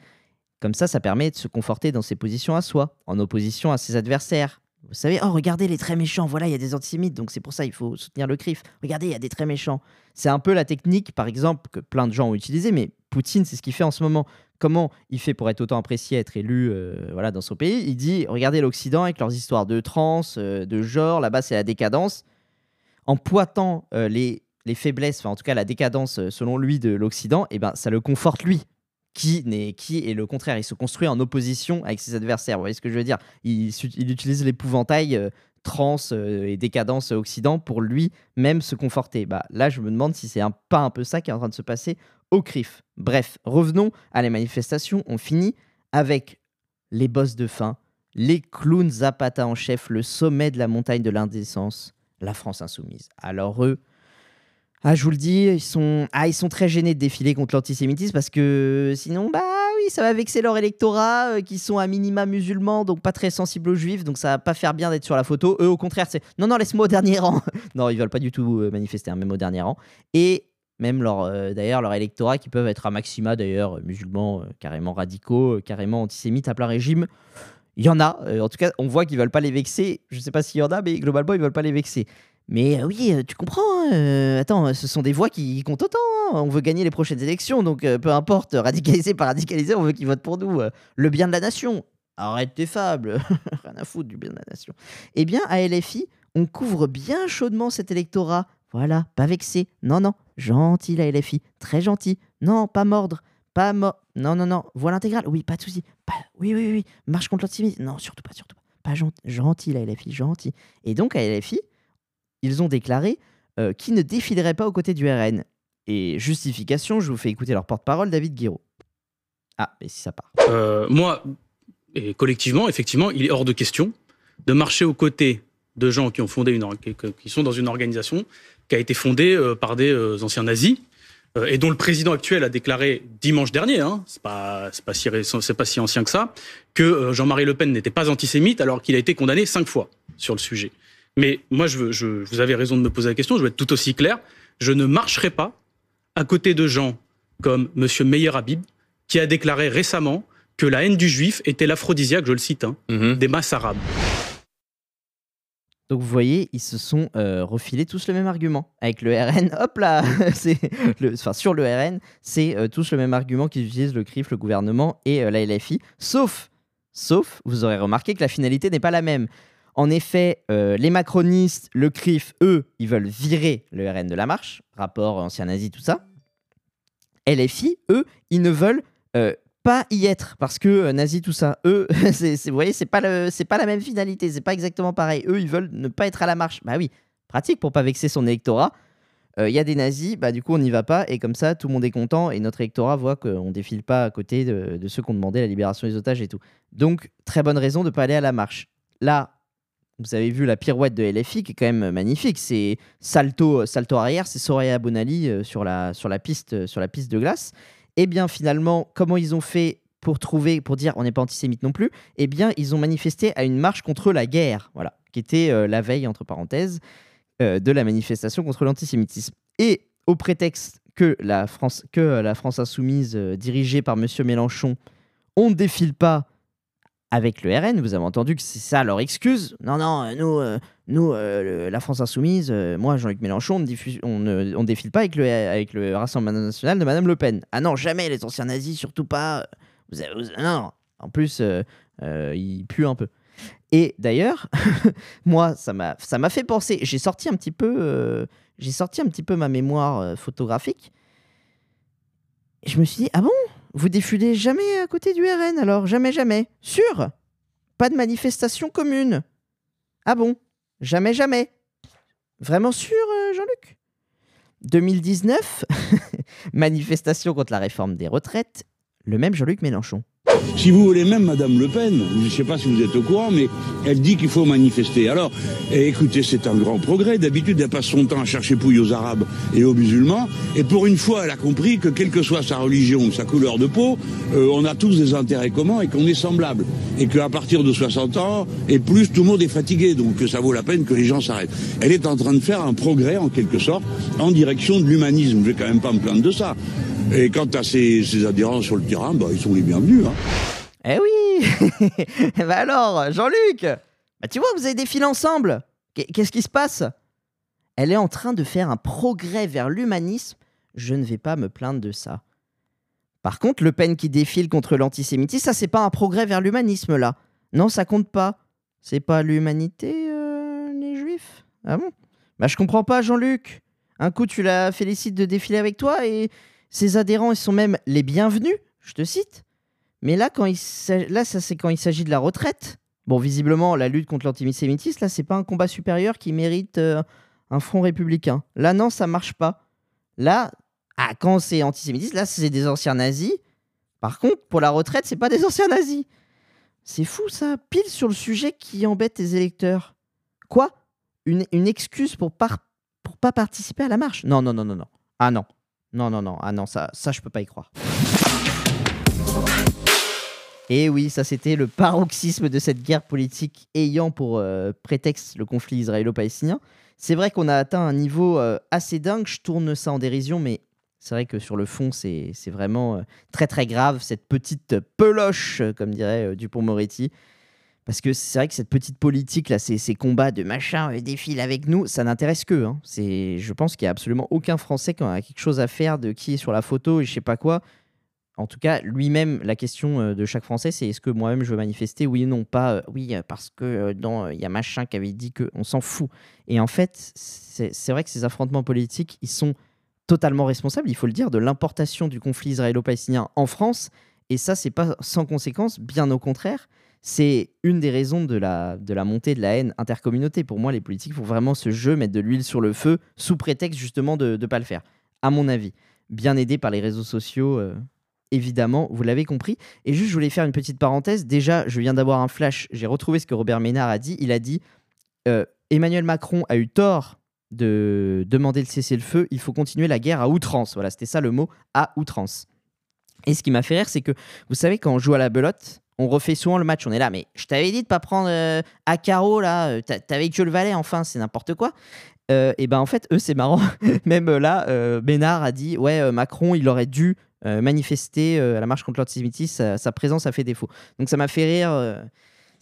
Comme ça, ça permet de se conforter dans ses positions à soi, en opposition à ses adversaires. Vous savez, oh, regardez les très méchants, voilà, il y a des antisémites, donc c'est pour ça il faut soutenir le CRIF. Regardez, il y a des très méchants. C'est un peu la technique, par exemple, que plein de gens ont utilisé, mais Poutine, c'est ce qu'il fait en ce moment. Comment il fait pour être autant apprécié, être élu euh, voilà, dans son pays? Il dit regardez l'Occident avec leurs histoires de trans, euh, de genre, là-bas c'est la décadence. En pointant euh, les, les faiblesses, enfin en tout cas la décadence selon lui de l'Occident, eh ben, ça le conforte lui qui, n'est, qui est le contraire. Il se construit en opposition avec ses adversaires. Vous voyez ce que je veux dire? Il, il, utilise l'épouvantail euh, transe euh, et décadence Occident pour lui-même se conforter. Bah, là, je me demande si c'est un, pas un peu ça qui est en train de se passer au CRIF. Bref, revenons à les manifestations. On finit avec les boss de fin, les clowns Zapata en chef, le sommet de la montagne de l'indécence, la France insoumise. Alors eux, ah, je vous le dis, ils sont, ah, ils sont très gênés de défiler contre l'antisémitisme parce que sinon, bah oui, ça va vexer leur électorat euh, qui sont à minima musulmans, donc pas très sensibles aux juifs, donc ça va pas faire bien d'être sur la photo. Eux, au contraire, c'est non, non, laisse-moi au dernier rang. non, ils veulent pas du tout euh, manifester, hein, même au dernier rang. Et même leur, euh, d'ailleurs, leur électorat qui peuvent être à maxima, d'ailleurs, musulmans carrément radicaux, carrément antisémites à plein régime. Il y en a, en tout cas, on voit qu'ils veulent pas les vexer. Je sais pas s'il y en a, mais globalement, ils veulent pas les vexer. Mais euh, oui, euh, tu comprends. Hein, euh, attends, ce sont des voix qui comptent autant. Hein. On veut gagner les prochaines élections, donc peu importe, radicalisé par radicalisé, on veut qu'ils votent pour nous. le bien de la nation. Arrête tes fables. Rien à foutre du bien de la nation. Eh bien, à LFI, on couvre bien chaudement cet électorat. Voilà, pas vexé. Non, non, gentil la LFI. Très gentil. Non, pas mordre. Pas mort. Non, non, non. Voix intégrale. Oui, pas de souci. Oui, oui, oui. Marche contre l'antisémitisme. Non, surtout pas, surtout pas. Pas gentil, gentil la LFI, gentil. Et donc, à LFI, ils ont déclaré euh, qu'ils ne défileraient pas aux côtés du RN. Et justification, je vous fais écouter leur porte-parole, David Guiraud. Ah, mais si ça part. Euh, moi, et collectivement, effectivement, il est hors de question de marcher aux côtés de gens qui ont fondé une qui sont dans une organisation qui a été fondée euh, par des anciens nazis et dont le président actuel a déclaré dimanche dernier, hein, c'est pas pas si pas si ancien que ça, que Jean-Marie Le Pen n'était pas antisémite alors qu'il a été condamné cinq fois sur le sujet. Mais moi, je, je, vous avez raison de me poser la question, je vais être tout aussi clair. Je ne marcherai pas à côté de gens comme M. Meyer Habib, qui a déclaré récemment que la haine du juif était l'aphrodisiaque, je le cite, hein, mhm. des masses arabes. Donc vous voyez, ils se sont euh, refilés tous le même argument. Avec le RN, hop là c'est enfin, Sur le RN, c'est euh, tous le même argument qu'ils utilisent le CRIF, le gouvernement et euh, la LFI. Sauf, sauf, vous aurez remarqué que la finalité n'est pas la même. En effet, euh, les macronistes, le CRIF, eux, ils veulent virer le RN de la marche, rapport ancien nazi, tout ça. LFI, eux, ils ne veulent euh, pas y être parce que euh, nazi, tout ça. Eux, vous voyez, c'est pas, pas la même finalité, c'est pas exactement pareil. Eux, ils veulent ne pas être à la marche. Bah oui, pratique pour pas vexer son électorat. Il y a des nazis, bah du coup on n'y va pas et comme ça tout le monde est content et notre électorat voit qu'on défile pas à côté de ceux qui ont demandé la libération des otages et tout. Donc très bonne raison de ne pas aller à la marche. Là, vous avez vu la pirouette de LFI qui est quand même magnifique. C'est salto, salto arrière, c'est Soraya Bonali euh, sur, la, sur, la piste, euh, sur la piste de glace. Et eh bien finalement, comment ils ont fait pour trouver, pour dire on n'est pas antisémite non plus Eh bien, ils ont manifesté à une marche contre la guerre, voilà, qui était euh, la veille entre parenthèses de la manifestation contre l'antisémitisme. Et au prétexte que la France, que la France insoumise dirigée par Monsieur Mélenchon, on ne défile pas avec le RN. Vous avez entendu que c'est ça leur excuse. Non, non, euh, nous, euh, nous euh, la France Insoumise, moi, Jean-Luc Mélenchon, on ne, défile pas avec le, avec le Rassemblement National de Madame Le Pen. Ah non, jamais, les anciens nazis, surtout pas. Non, en plus, ils puent un peu. Et d'ailleurs, moi, ça m'a fait penser. J'ai sorti un petit peu, j'ai sorti un petit peu ma mémoire photographique. Et je me suis dit, ah bon? Vous défilez jamais à côté du RN alors Jamais, jamais. Sûr Pas de manifestation commune Ah bon? Jamais, jamais. Vraiment sûr, euh, Jean-Luc? 2019, manifestation contre la réforme des retraites, le même Jean-Luc Mélenchon. Si vous voulez même Madame Le Pen, je ne sais pas si vous êtes au courant, mais elle dit qu'il faut manifester. Alors, eh, écoutez, c'est un grand progrès. D'habitude, elle passe son temps à chercher pouille aux Arabes et aux musulmans. Et pour une fois, elle a compris que quelle que soit sa religion ou sa couleur de peau, euh, on a tous des intérêts communs et qu'on est semblables. Et qu'à partir de 60 ans et plus, tout le monde est fatigué. Donc que ça vaut la peine que les gens s'arrêtent. Elle est en train de faire un progrès, en quelque sorte, en direction de l'humanisme. Je vais quand même pas me plaindre de ça. Et quant à ses, adhérents sur le terrain, bah, ils sont les bienvenus. Hein. Eh oui Bah alors, Jean-Luc bah Tu vois, vous avez des fils ensemble. Qu'est-ce qui se passe? Elle est en train de faire un progrès vers l'humanisme. Je ne vais pas me plaindre de ça. Par contre, Le Pen qui défile contre l'antisémitisme, ça, c'est pas un progrès vers l'humanisme, là. Non, ça compte pas. C'est pas l'humanité, euh, les juifs? Ah bon? Bah, je comprends pas, Jean-Luc. Un coup, tu la félicites de défiler avec toi et ses adhérents, ils sont même les bienvenus, je te cite. Mais là, quand il là ça c'est quand il s'agit de la retraite. Bon, visiblement, la lutte contre l'antisémitisme, là, c'est pas un combat supérieur qui mérite euh, un front républicain. Là, non, ça marche pas. Là, ah, quand c'est antisémitiste, là, c'est des anciens nazis. Par contre, pour la retraite, c'est pas des anciens nazis. C'est fou, ça. Pile sur le sujet qui embête les électeurs. Quoi? Une, excuse pour, par, pour pas participer à la marche? Non, non, non, non, non. Ah non. Non, non, non. Ah non, ça, ça je peux pas y croire. Et oui, ça c'était le paroxysme de cette guerre politique ayant pour euh, prétexte le conflit israélo-palestinien. C'est vrai qu'on a atteint un niveau euh, assez dingue, je tourne ça en dérision, mais c'est vrai que sur le fond, c'est vraiment euh, très très grave, cette petite peloche, comme dirait Dupont-Moretti. Parce que c'est vrai que cette petite politique, là, ces, ces combats de machin euh, défilent avec nous, ça n'intéresse qu'eux. hein. C'est- Je pense qu'il n'y a absolument aucun Français qui a quelque chose à faire de qui est sur la photo et je sais pas quoi. En tout cas, lui-même, la question euh, de chaque Français, c'est est-ce que moi-même je veux manifester Oui ou non Pas euh, oui, euh, parce que dans, il y a machin qui avait dit que on s'en fout. Et en fait, c'est vrai que ces affrontements politiques, ils sont totalement responsables, il faut le dire, de l'importation du conflit israélo-palestinien en France. Et ça, c'est pas sans conséquence, bien au contraire. C'est une des raisons de la, de la montée de la haine intercommunauté. Pour moi, les politiques font vraiment ce jeu, mettre de l'huile sur le feu, sous prétexte justement de ne pas le faire. À mon avis, bien aidé par les réseaux sociaux, euh, évidemment, vous l'avez compris. Et juste, je voulais faire une petite parenthèse. Déjà, je viens d'avoir un flash. J'ai retrouvé ce que Robert Ménard a dit. Il a dit euh, Emmanuel Macron a eu tort de demander le cessez-le-feu. Il faut continuer la guerre à outrance. Voilà, c'était ça le mot, à outrance. Et ce qui m'a fait rire, c'est que vous savez, quand on joue à la belote, on refait souvent le match. On est là, mais je t'avais dit de pas prendre euh, à carreau là. euh, t'a- T'avais que le valet, enfin, c'est n'importe quoi. Euh, et ben en fait, eux, c'est marrant. Même euh, là, euh, Ménard a dit ouais, euh, Macron, il aurait dû euh, manifester euh, à la marche contre l'antisémitisme. Sa, sa présence a fait défaut. Donc ça m'a fait rire.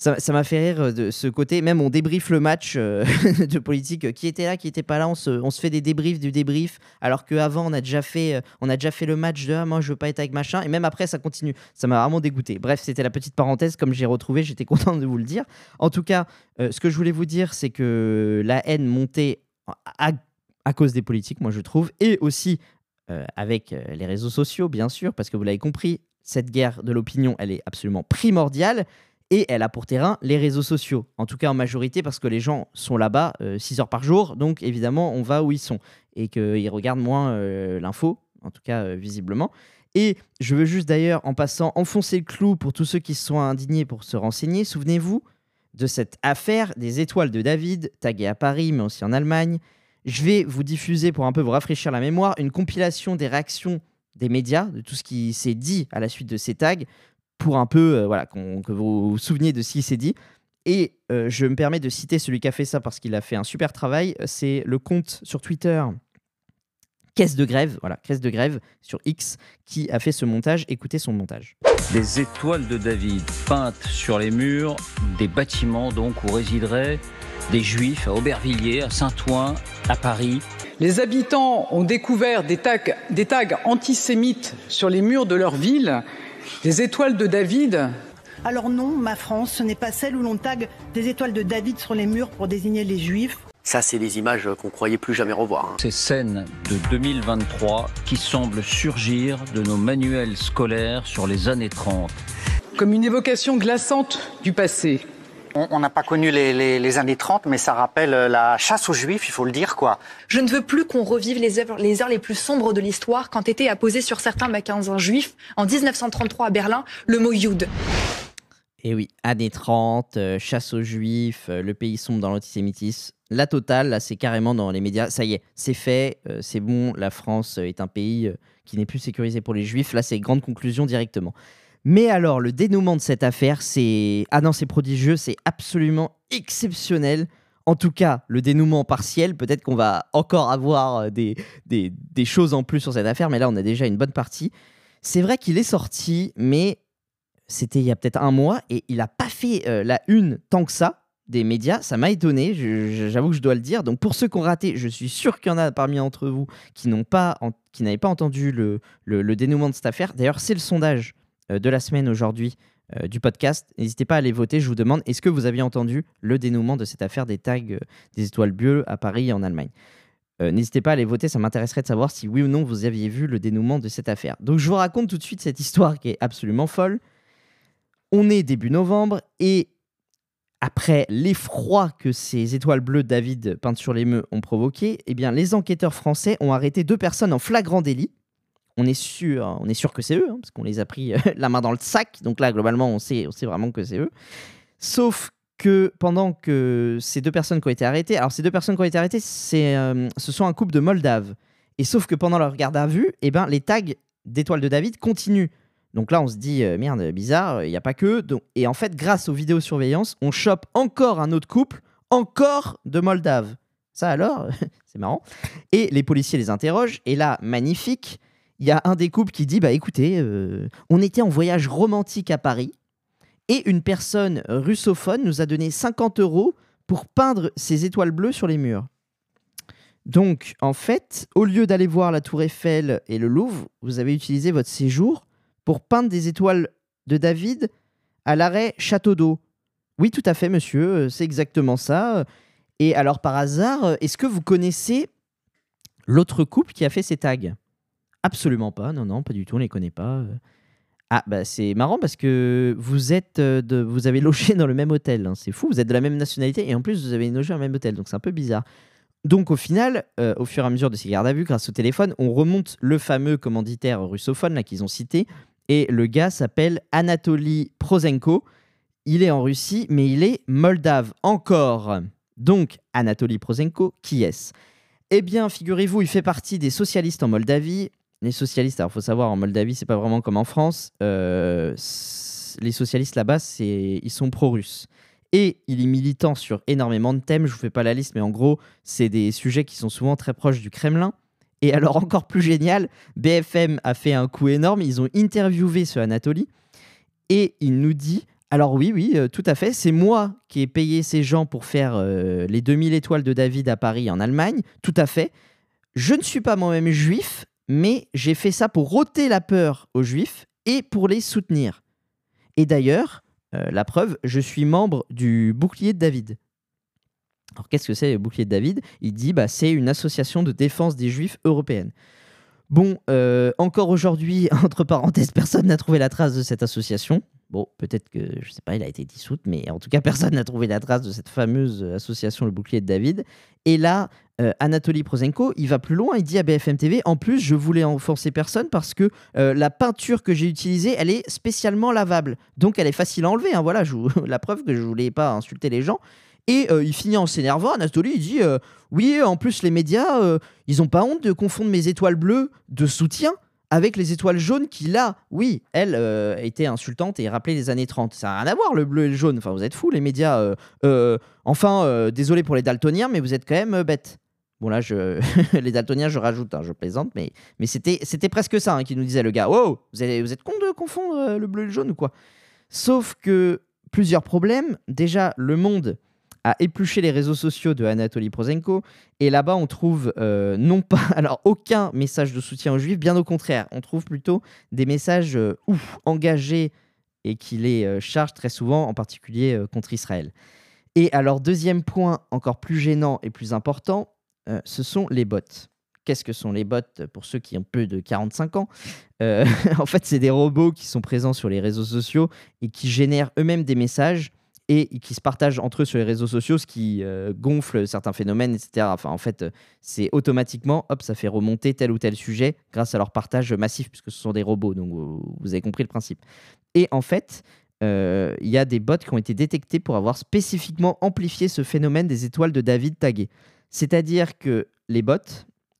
Ça m'a fait rire euh, de ce côté. Même on débriefe le match euh, de politique. Qui était là, qui était pas là. On se, fait des débriefs du débrief. Alors qu'avant, on a déjà fait, euh, on a déjà fait le match de ah, moi je veux pas être avec machin. Et même après, ça continue. Ça m'a vraiment dégoûté. Bref, c'était la petite parenthèse. Comme j'ai retrouvé, j'étais content de vous le dire. En tout cas, ce que je voulais vous dire, c'est que la haine montait à, cause des politiques, moi je trouve, et aussi avec les réseaux sociaux, bien sûr, parce que vous l'avez compris, cette guerre de l'opinion, elle est absolument primordiale. Et elle a pour terrain les réseaux sociaux, en tout cas en majorité, parce que les gens sont là-bas 6 heures par jour, donc évidemment on va où ils sont, et qu'ils regardent moins euh, l'info, en tout cas euh, visiblement. Et je veux juste d'ailleurs, en passant, enfoncer le clou pour tous ceux qui se sont indignés pour se renseigner. Souvenez-vous de cette affaire des étoiles de David, taguées à Paris, mais aussi en Allemagne. Je vais vous diffuser, pour un peu vous rafraîchir la mémoire, une compilation des réactions des médias, de tout ce qui s'est dit à la suite de ces tags, pour un peu euh, voilà, que vous vous souveniez de ce qui s'est dit. Et euh, je me permets de citer celui qui a fait ça parce qu'il a fait un super travail. C'est le compte sur Twitter Caisse de grève, voilà, Caisse de grève sur X, qui a fait ce montage. Écoutez son montage. Des étoiles de David peintes sur les murs des bâtiments donc où résideraient des juifs à Aubervilliers, à Saint-Ouen, à Paris. Les habitants ont découvert des tags, des tags antisémites sur les murs de leur ville, des étoiles de David. Alors non, ma France, ce n'est pas celle où l'on tague des étoiles de David sur les murs pour désigner les juifs. Ça, c'est des images qu'on croyait plus jamais revoir. hein. Ces scènes de 2023 qui semblent surgir de nos manuels scolaires sur les années 30. Comme une évocation glaçante du passé. On n'a pas connu les, les- les années 30, mais ça rappelle euh, la chasse aux juifs, il faut le dire, quoi. Je ne veux plus qu'on revive les heures, les heures les plus sombres de l'histoire quand était apposé sur certains magasins juifs en 1933 à Berlin le mot Yud. Et oui, années 30, euh, chasse aux juifs, euh, le pays sombre dans l'antisémitisme. La totale, là, c'est carrément dans les médias. Ça y est, c'est fait, euh, c'est bon. La France est un pays qui n'est plus sécurisé pour les juifs. Là, c'est grande conclusion directement. Mais alors, le dénouement de cette affaire, c'est. Ah non, c'est prodigieux, c'est absolument exceptionnel. En tout cas, le dénouement partiel, peut-être qu'on va encore avoir euh, des, des, choses en plus sur cette affaire, mais là, on a déjà une bonne partie. C'est vrai qu'il est sorti, mais c'était il y a peut-être un mois et il n'a pas fait euh, la une tant que ça des médias. Ça m'a étonné, j'avoue que je dois le dire. Donc pour ceux qui ont raté, je suis sûr qu'il y en a parmi entre vous qui n'avaient pas entendu le, le- dénouement de cette affaire. D'ailleurs, c'est le sondage de la semaine aujourd'hui euh, du podcast. N'hésitez pas à aller voter. Je vous demande, est-ce que vous aviez entendu le dénouement de cette affaire des tags euh, des étoiles bleues à Paris et en Allemagne? Euh, N'hésitez pas à aller voter, ça m'intéresserait de savoir si oui ou non vous aviez vu le dénouement de cette affaire. Donc je vous raconte tout de suite cette histoire qui est absolument folle. On est début novembre et après l'effroi que ces étoiles bleues David peintes sur les meux ont provoqué, eh bien, les enquêteurs français ont arrêté deux personnes en flagrant délit. On est sûr, on est sûr que c'est eux, hein, parce qu'on les a pris euh, la main dans le sac. Donc là, globalement, on sait, on sait vraiment que c'est eux. Sauf que pendant que ces deux personnes qui ont été arrêtées, alors ces deux personnes qui ont été arrêtées, c'est, euh, ce sont un couple de Moldaves. Et sauf que pendant leur garde à vue, eh ben, les tags d'étoiles de David continuent. Donc là, on se dit, euh, merde, bizarre, il n'y a pas que. Et en fait, grâce aux vidéosurveillances, on chope encore un autre couple, encore de Moldaves. Ça alors, c'est marrant. Et les policiers les interrogent. Et là, magnifique, il y a un des couples qui dit, bah écoutez, euh, on était en voyage romantique à Paris. Et une personne russophone nous a donné 50 euros pour peindre ces étoiles bleues sur les murs. Donc, en fait, au lieu d'aller voir la Tour Eiffel et le Louvre, vous avez utilisé votre séjour pour peindre des étoiles de David à l'arrêt Château d'Eau. Oui, tout à fait, monsieur, euh, c'est exactement ça. Et alors, par hasard, euh, est-ce que vous connaissez l'autre couple qui a fait ces tags? Absolument pas, non, non, pas du tout, on les connaît pas. euh. Ah, bah c'est marrant parce que vous êtes euh, de, vous avez logé dans le même hôtel, hein, c'est fou, vous êtes de la même nationalité et en plus vous avez logé dans le même hôtel, donc c'est un peu bizarre. Donc au final, euh, au fur et à mesure de ces gardes à vue, grâce au téléphone, on remonte le fameux commanditaire russophone là qu'ils ont cité, et le gars s'appelle Anatoly Prozenko. Il est en Russie, mais il est moldave encore. Donc Anatoly Prozenko, qui est-ce? Eh bien, figurez-vous, il fait partie des socialistes en Moldavie. Les socialistes, alors faut savoir, en Moldavie, c'est pas vraiment comme en France. Euh, les socialistes là-bas, ils sont pro-russes. Et il est militant sur énormément de thèmes. Je vous fais pas la liste, mais en gros, c'est des sujets qui sont souvent très proches du Kremlin. Et alors, encore plus génial, BFM a fait un coup énorme. Ils ont interviewé ce Anatoly et il nous dit Alors, oui, oui, euh, tout à fait, c'est moi qui ai payé ces gens pour faire euh, les 2000 étoiles de David à Paris en Allemagne. Tout à fait. Je ne suis pas moi-même juif, mais j'ai fait ça pour ôter la peur aux juifs et pour les soutenir. Et d'ailleurs, euh, la preuve, je suis membre du Bouclier de David. Alors qu'est-ce que c'est le Bouclier de David? Il dit bah c'est une association de défense des Juifs européenne. Bon, euh, encore aujourd'hui, entre parenthèses, personne n'a trouvé la trace de cette association. Bon, peut-être que, je sais pas, il a été dissoute, mais en tout cas, personne n'a trouvé la trace de cette fameuse association, le bouclier de David. Et là, euh, Anatoly Prozenko, il va plus loin, il dit à BFM TV, en plus, je voulais offenser personne parce que euh, la peinture que j'ai utilisée, elle est spécialement lavable. Donc, elle est facile à enlever. hein, voilà, je la preuve que je voulais pas insulter les gens. Et euh, il finit en s'énervant. Anatoly, il dit euh, Oui, en plus, les médias, euh, ils ont pas honte de confondre mes étoiles bleues de soutien avec les étoiles jaunes qui, là, oui, elles euh, étaient insultantes et rappelaient les années 30. Ça n'a rien à voir, le bleu et le jaune. Enfin, vous êtes fous, les médias. euh, euh, enfin, euh, désolé pour les daltoniens, mais vous êtes quand même bêtes. Bon, là, je... les daltoniens, je rajoute, hein, je plaisante, mais, c'était presque ça hein, qui nous disait le gars. Wow, vous êtes, vous êtes con de confondre le bleu et le jaune ou quoi? Sauf que plusieurs problèmes. Déjà, le monde a épluché les réseaux sociaux de Anatoly Prozenko et là-bas on trouve euh, non pas alors aucun message de soutien aux juifs, bien au contraire, on trouve plutôt des messages euh, ouf, engagés et qui les euh, chargent très souvent, en particulier euh, contre Israël. Et alors deuxième point encore plus gênant et plus important, ce sont les bots. Qu'est-ce que sont les bots pour ceux qui ont peu de 45 ans? En fait, c'est des robots qui sont présents sur les réseaux sociaux et qui génèrent eux-mêmes des messages et qui se partagent entre eux sur les réseaux sociaux, ce qui euh, gonfle certains phénomènes, etc. Enfin, en fait, c'est automatiquement, hop, ça fait remonter tel ou tel sujet grâce à leur partage massif, puisque ce sont des robots. Donc, vous, vous avez compris le principe. Et en fait, euh, il y a des bots qui ont été détectés pour avoir spécifiquement amplifié ce phénomène des étoiles de David taguées. C'est-à-dire que les bots,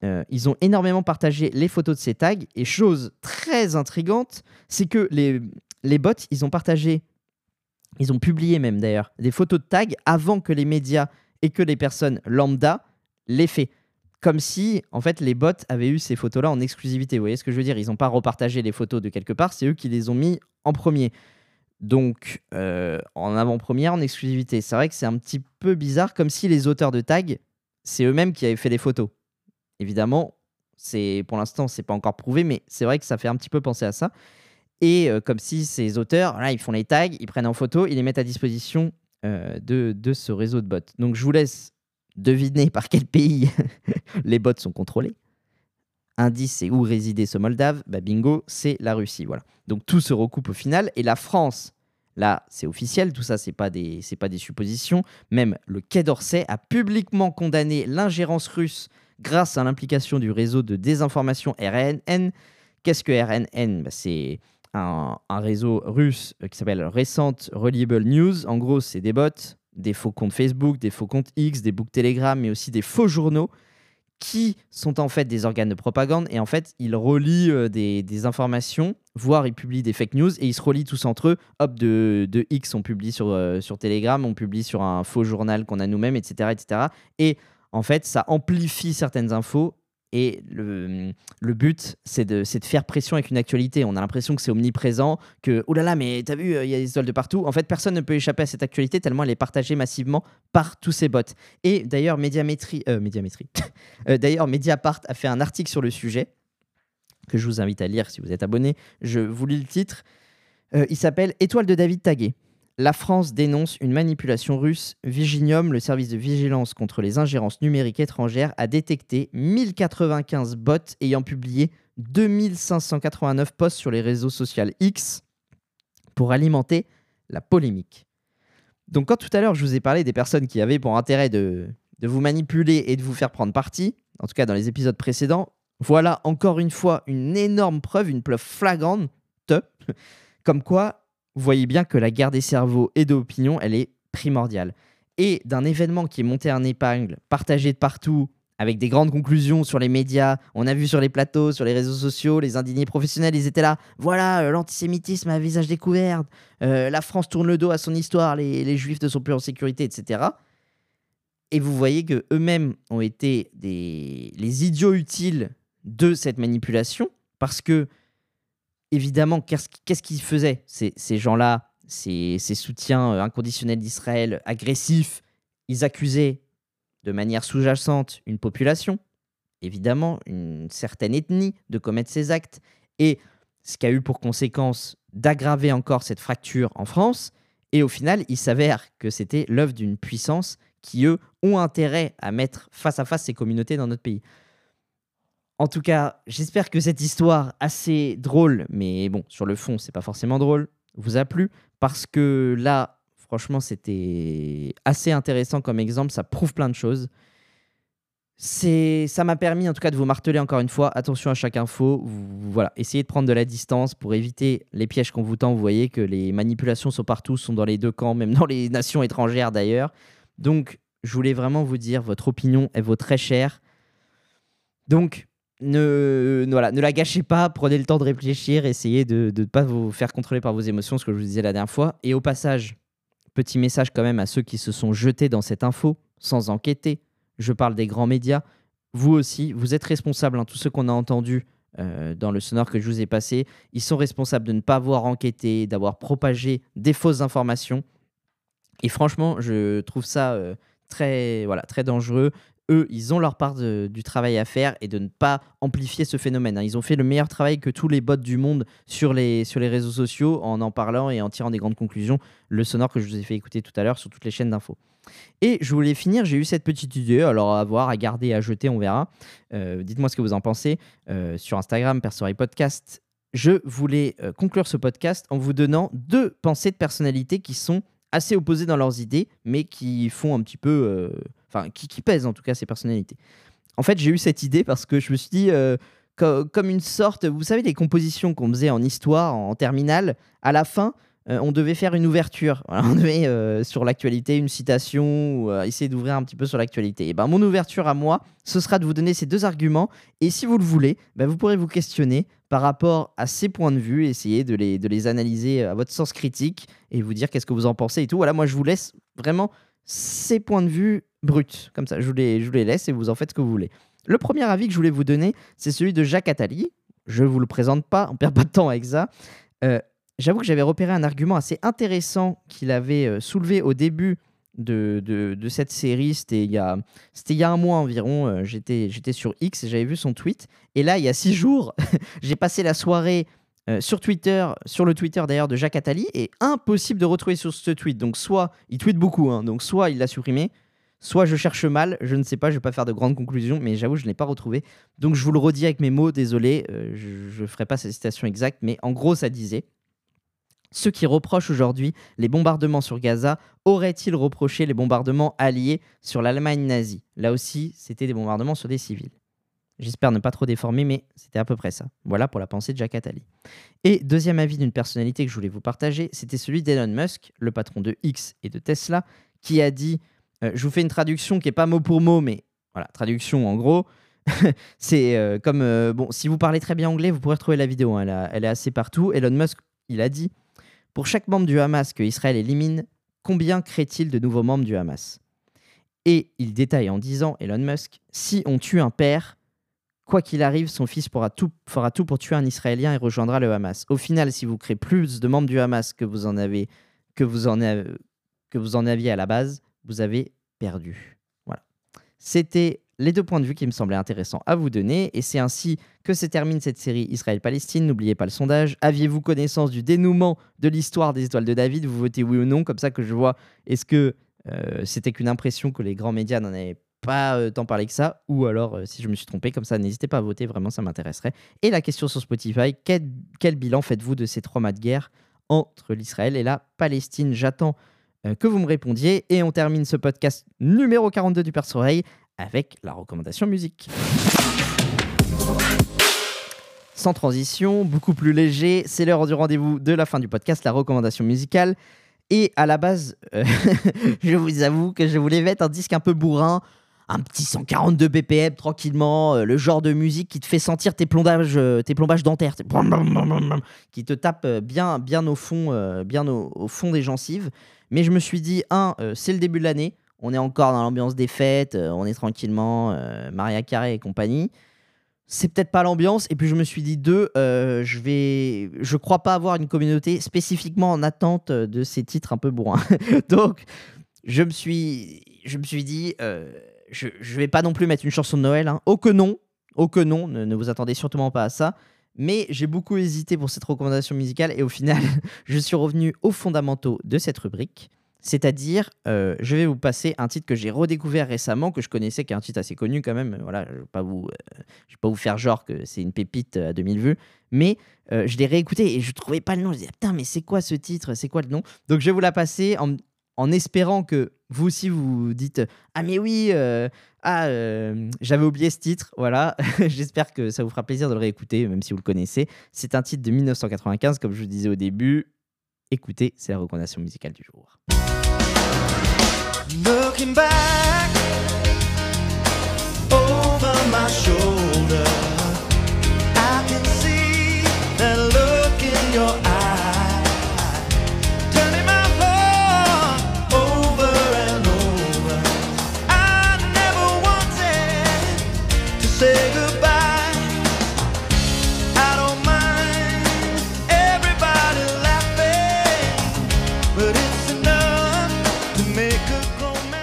euh, ils ont énormément partagé les photos de ces tags. Et chose très intrigante, c'est que les, les bots, ils ont partagé, ils ont publié même d'ailleurs, des photos de tags avant que les médias et que les personnes lambda l'aient fait. Comme si, en fait, les bots avaient eu ces photos-là en exclusivité. Vous voyez ce que je veux dire? Ils n'ont pas repartagé les photos de quelque part, c'est eux qui les ont mis en premier. Donc, euh, en avant-première, en exclusivité. C'est vrai que c'est un petit peu bizarre, comme si les auteurs de tags, c'est eux-mêmes qui avaient fait les photos. Évidemment, c'est pour l'instant, c'est pas encore prouvé, mais c'est vrai que ça fait un petit peu penser à ça. Et euh, comme si ces auteurs, là, ils font les tags, ils prennent en photo, ils les mettent à disposition euh, de, de ce réseau de bots. Donc, je vous laisse deviner par quel pays les bots sont contrôlés. Indice, c'est où résidait ce Moldave bah Bingo, c'est la Russie. Voilà. Donc tout se recoupe au final. Et la France, Là, c'est officiel, tout ça, c'est pas des, pas des suppositions. Même le Quai d'Orsay a publiquement condamné l'ingérence russe grâce à l'implication du réseau de désinformation RNN. Qu'est-ce que RNN Bah, C'est un, un réseau russe euh, qui s'appelle Recent Reliable News. En gros, c'est des bots, des faux comptes Facebook, des faux comptes X, des books Telegram, mais aussi des faux journaux qui sont en fait des organes de propagande et en fait ils relient euh, des, informations, voire ils publient des fake news et ils se relient tous entre eux. Hop, de, de X on publie sur, euh, sur Telegram, on publie sur un faux journal qu'on a nous-mêmes, etc., etc. Et en fait ça amplifie certaines infos et le, le but, c'est de, de faire pression avec une actualité. On a l'impression que c'est omniprésent, que oh là là, mais t'as vu, euh, il y a des idoles de partout. En fait, personne ne peut échapper à cette actualité tellement elle est partagée massivement par tous ces bots. Et d'ailleurs, euh. Euh, d'ailleurs, Mediapart a fait un article sur le sujet que je vous invite à lire si vous êtes abonné. Je vous lis le titre. Il s'appelle Étoile de David tagué. La France dénonce une manipulation russe. Viginium, le service de vigilance contre les ingérences numériques étrangères, a détecté 1095 bots ayant publié 2589 posts sur les réseaux sociaux X pour alimenter la polémique. Donc quand tout à l'heure je vous ai parlé des personnes qui avaient pour intérêt de, de vous manipuler et de vous faire prendre parti, en tout cas dans les épisodes précédents, voilà encore une fois une énorme preuve, une preuve flagrante, comme quoi vous voyez bien que la guerre des cerveaux et de l'opinion, elle est primordiale. Et d'un événement qui est monté en épingle, partagé de partout, avec des grandes conclusions sur les médias, on a vu sur les plateaux, sur les réseaux sociaux, les indignés professionnels, ils étaient là. Voilà, euh, l'antisémitisme à visage découvert, euh, la France tourne le dos à son histoire, les, les juifs ne sont plus en sécurité, etc. Et vous voyez que eux-mêmes ont été des, les idiots utiles de cette manipulation, parce que évidemment, qu'est-ce qu'ils faisaient ces, ces gens-là, ces, ces soutiens euh, inconditionnels d'Israël agressifs Ils accusaient de manière sous-jacente une population, évidemment, une certaine ethnie, de commettre ces actes, et ce qui a eu pour conséquence d'aggraver encore cette fracture en France. Et au final, il s'avère que c'était l'œuvre d'une puissance qui, eux, ont intérêt à mettre face à face ces communautés dans notre pays. En tout cas, j'espère que cette histoire assez drôle, mais bon, sur le fond, c'est pas forcément drôle, vous a plu parce que là, franchement, c'était assez intéressant comme exemple. Ça prouve plein de choses. C'est, ça m'a permis en tout cas de vous marteler encore une fois. Attention à chaque info. Voilà, essayez de prendre de la distance pour éviter les pièges qu'on vous tend. Vous voyez que les manipulations sont partout, sont dans les deux camps, même dans les nations étrangères d'ailleurs. Donc, je voulais vraiment vous dire, votre opinion, elle vaut très cher. Donc, ne, ne- voilà, ne la gâchez pas, prenez le temps de réfléchir, essayez de ne pas vous faire contrôler par vos émotions, ce que je vous disais la dernière fois. Et au passage, petit message quand même à ceux qui se sont jetés dans cette info sans enquêter. Je parle des grands médias. Vous aussi, vous êtes responsables, hein, tous ceux qu'on a entendus euh, dans le sonore que je vous ai passé, ils sont responsables de ne pas avoir enquêté, d'avoir propagé des fausses informations. Et franchement, je trouve ça euh, très, voilà, très dangereux. Eux, ils ont leur part du travail à faire et de ne pas amplifier ce phénomène. hein. Ils ont fait le meilleur travail que tous les bots du monde sur les, sur les réseaux sociaux en en parlant et en tirant des grandes conclusions. Le sonore que je vous ai fait écouter tout à l'heure sur toutes les chaînes d'infos. Et je voulais finir, j'ai eu cette petite idée, alors à voir, à garder, à jeter, on verra. Euh, Dites-moi ce que vous en pensez euh, sur Instagram, Persoreille Podcast. Je voulais euh, conclure ce podcast en vous donnant deux pensées de personnalités qui sont assez opposées dans leurs idées, mais qui font un petit peu. Enfin, qui, qui pèsent en tout cas ces personnalités. En fait, j'ai eu cette idée parce que je me suis dit, euh, co- comme une sorte, vous savez, les compositions qu'on faisait en histoire, en, terminale, à la fin, euh, on devait faire une ouverture. On devait, euh, sur l'actualité, une citation, ou essayer d'ouvrir un petit peu sur l'actualité. Et ben, mon ouverture à moi, ce sera de vous donner ces deux arguments. Et si vous le voulez, ben, vous pourrez vous questionner par rapport à ces points de vue, essayer de les, de les analyser à votre sens critique et vous dire qu'est-ce que vous en pensez et tout. Voilà, moi, je vous laisse vraiment ces points de vue bruts. Comme ça, je vous les, laisse et vous en faites ce que vous voulez. Le premier avis que je voulais vous donner, c'est celui de Jacques Attali. Je ne vous le présente pas, on perd pas de temps avec ça. Euh, J'avoue que j'avais repéré un argument assez intéressant qu'il avait euh, soulevé au début de, cette série. C'était il, y a- un mois environ. euh, j'étais sur X et j'avais vu son tweet. Et là, il y a six jours, j'ai passé la soirée euh, sur Twitter, sur le Twitter d'ailleurs de Jacques Attali, et impossible de retrouver sur ce tweet. Donc soit il tweet beaucoup, hein, donc soit il l'a supprimé, soit je cherche mal, je ne sais pas, je vais pas faire de grandes conclusions, mais j'avoue je ne l'ai pas retrouvé. Donc je vous le redis avec mes mots, désolé, euh, je ne ferai pas cette citation exacte, mais en gros ça disait Ceux qui reprochent aujourd'hui les bombardements sur Gaza auraient-ils reproché les bombardements alliés sur l'Allemagne nazie? Là aussi, c'était des bombardements sur des civils. J'espère ne pas trop déformer, mais c'était à peu près ça. Voilà pour la pensée de Jack Attali. Et deuxième avis d'une personnalité que je voulais vous partager, c'était celui d'Elon Musk, le patron de X et de Tesla, qui a dit, euh, je vous fais une traduction qui est pas mot pour mot, mais voilà, traduction en gros, c'est euh, comme, euh, bon, si vous parlez très bien anglais, vous pourrez retrouver la vidéo, hein, elle est assez partout. Elon Musk, il a dit, pour chaque membre du Hamas que Israël élimine, combien crée-t-il de nouveaux membres du Hamas? Et il détaille en disant, Elon Musk, si on tue un père, quoi qu'il arrive, son fils fera tout pour tuer un Israélien et rejoindra le Hamas. Au final, si vous créez plus de membres du Hamas que vous en avez, que vous en avez, que vous en aviez à la base, vous avez perdu. Voilà. C'était les deux points de vue qui me semblaient intéressants à vous donner, et c'est ainsi que se termine cette série Israël-Palestine. N'oubliez pas le sondage. Aviez-vous connaissance du dénouement de l'histoire des étoiles de David? Vous votez oui ou non, comme ça que je vois est-ce que euh, c'était qu'une impression que les grands médias n'en avaient pas euh, tant parlé que ça, ou alors euh, si je me suis trompé, comme ça, n'hésitez pas à voter, vraiment ça m'intéresserait. Et la question sur Spotify, quel, bilan faites-vous de ces trois mois de guerre entre l'Israël et la Palestine? J'attends euh, que vous me répondiez, et on termine ce podcast numéro 42 du Perce Oreille avec la recommandation musique. Sans transition, beaucoup plus léger, c'est l'heure du rendez-vous de la fin du podcast, la recommandation musicale. Et à la base, je vous avoue que je voulais mettre un disque un peu bourrin, un petit 142 BPM tranquillement, euh, le genre de musique qui te fait sentir tes plombages, euh, tes plombages dentaires, qui te tape euh, bien, bien au fond, bien au, fond des gencives. Mais je me suis dit, un, c'est le début de l'année, on est encore dans l'ambiance des fêtes, on est tranquillement, Maria Carré et compagnie. C'est peut-être pas l'ambiance. Et puis je me suis dit, deux, je vais, je crois pas avoir une communauté spécifiquement en attente de ces titres un peu bourrins. Donc je me suis, je me suis dit, je, je vais pas non plus mettre une chanson de Noël. Hein. Oh que non, oh que non, ne, ne vous attendez surtout pas à ça. Mais j'ai beaucoup hésité pour cette recommandation musicale et au final, je suis revenu aux fondamentaux de cette rubrique. C'est-à-dire, euh, je vais vous passer un titre que j'ai redécouvert récemment, que je connaissais, qui est un titre assez connu quand même. Voilà, je ne vais, pas vous, euh, vais pas vous faire genre que c'est une pépite à 2000 vues. Mais euh, je l'ai réécouté et je trouvais pas le nom. Je me disais, putain, mais c'est quoi ce titre? C'est quoi le nom? Donc je vais vous la passer en, en espérant que vous aussi vous dites, ah mais oui, euh, ah, euh, j'avais oublié ce titre. Voilà, j'espère que ça vous fera plaisir de le réécouter, même si vous le connaissez. C'est un titre de 1995, comme je vous disais au début. Écoutez, c'est la recommandation musicale du jour.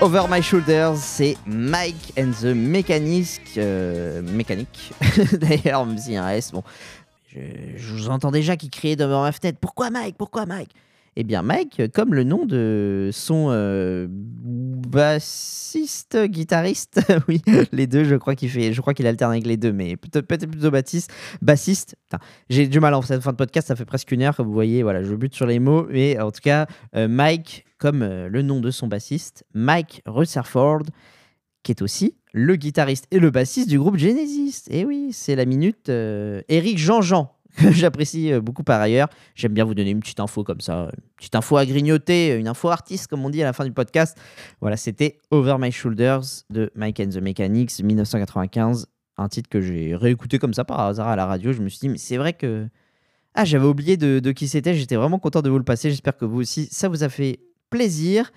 Over My Shoulders, c'est Mike and the Mechanic. euh, mécanique, d'ailleurs, même un S, bon. Je, je vous entends déjà qui criait devant ma fenêtre Pourquoi Mike? Pourquoi Mike? Eh bien, Mike, comme le nom de son euh, bassiste, guitariste, oui, les deux, je crois qu'il fait, je crois qu'il alterne avec les deux, mais peut-être peut plutôt bassiste, bassiste. J'ai du mal en fin de podcast, ça fait presque une heure, comme vous voyez, voilà, je bute sur les mots, mais en tout cas, euh, Mike, comme euh, le nom de son bassiste, Mike Rutherford, qui est aussi le guitariste et le bassiste du groupe Genesis. Et oui, c'est la minute Eric Jean-Jean, que j'apprécie euh, beaucoup par ailleurs. J'aime bien vous donner une petite info comme ça, une petite info à grignoter, une info artiste, comme on dit à la fin du podcast. Voilà, c'était Over My Shoulders de Mike and the Mechanics, 1995. Un titre que j'ai réécouté comme ça par hasard à la radio. Je me suis dit, mais c'est vrai que. Ah, j'avais oublié de, de qui c'était. J'étais vraiment content de vous le passer. J'espère que vous aussi, ça vous a fait plaisir.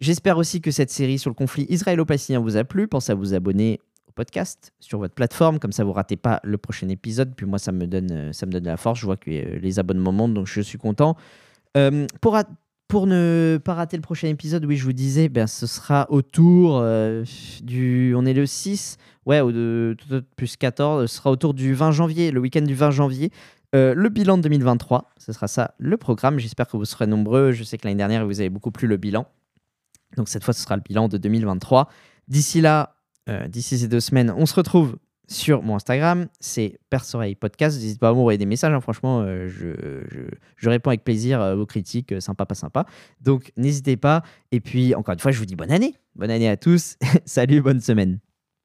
J'espère aussi que cette série sur le conflit israélo-palestinien vous a plu. Pensez à vous abonner podcast sur votre plateforme, comme ça vous ratez pas le prochain épisode. Puis moi, ça me donne, euh, ça me donne de la force. Je vois que euh, les abonnements montent, donc je suis content. Euh, pour, pour ne pas rater le prochain épisode, oui, je vous disais, ben, ce sera autour euh, du. On est le 6, ouais, au de, plus 14, ce sera autour du 20 janvier, le week-end du 20 janvier. Euh, le bilan de 2023, ce sera ça le programme. J'espère que vous serez nombreux. Je sais que l'année dernière, vous avez beaucoup plu le bilan. Donc cette fois, ce sera le bilan de 2023. D'ici là, euh, d'ici ces deux semaines, on se retrouve sur mon Instagram, c'est Persoreille Podcast. N'hésitez pas à m'envoyer des messages, hein, franchement, euh, je, réponds avec plaisir euh, aux critiques, sympa, pas sympa. Donc n'hésitez pas. Et puis, encore une fois, je vous dis bonne année. Bonne année à tous. Salut, bonne semaine.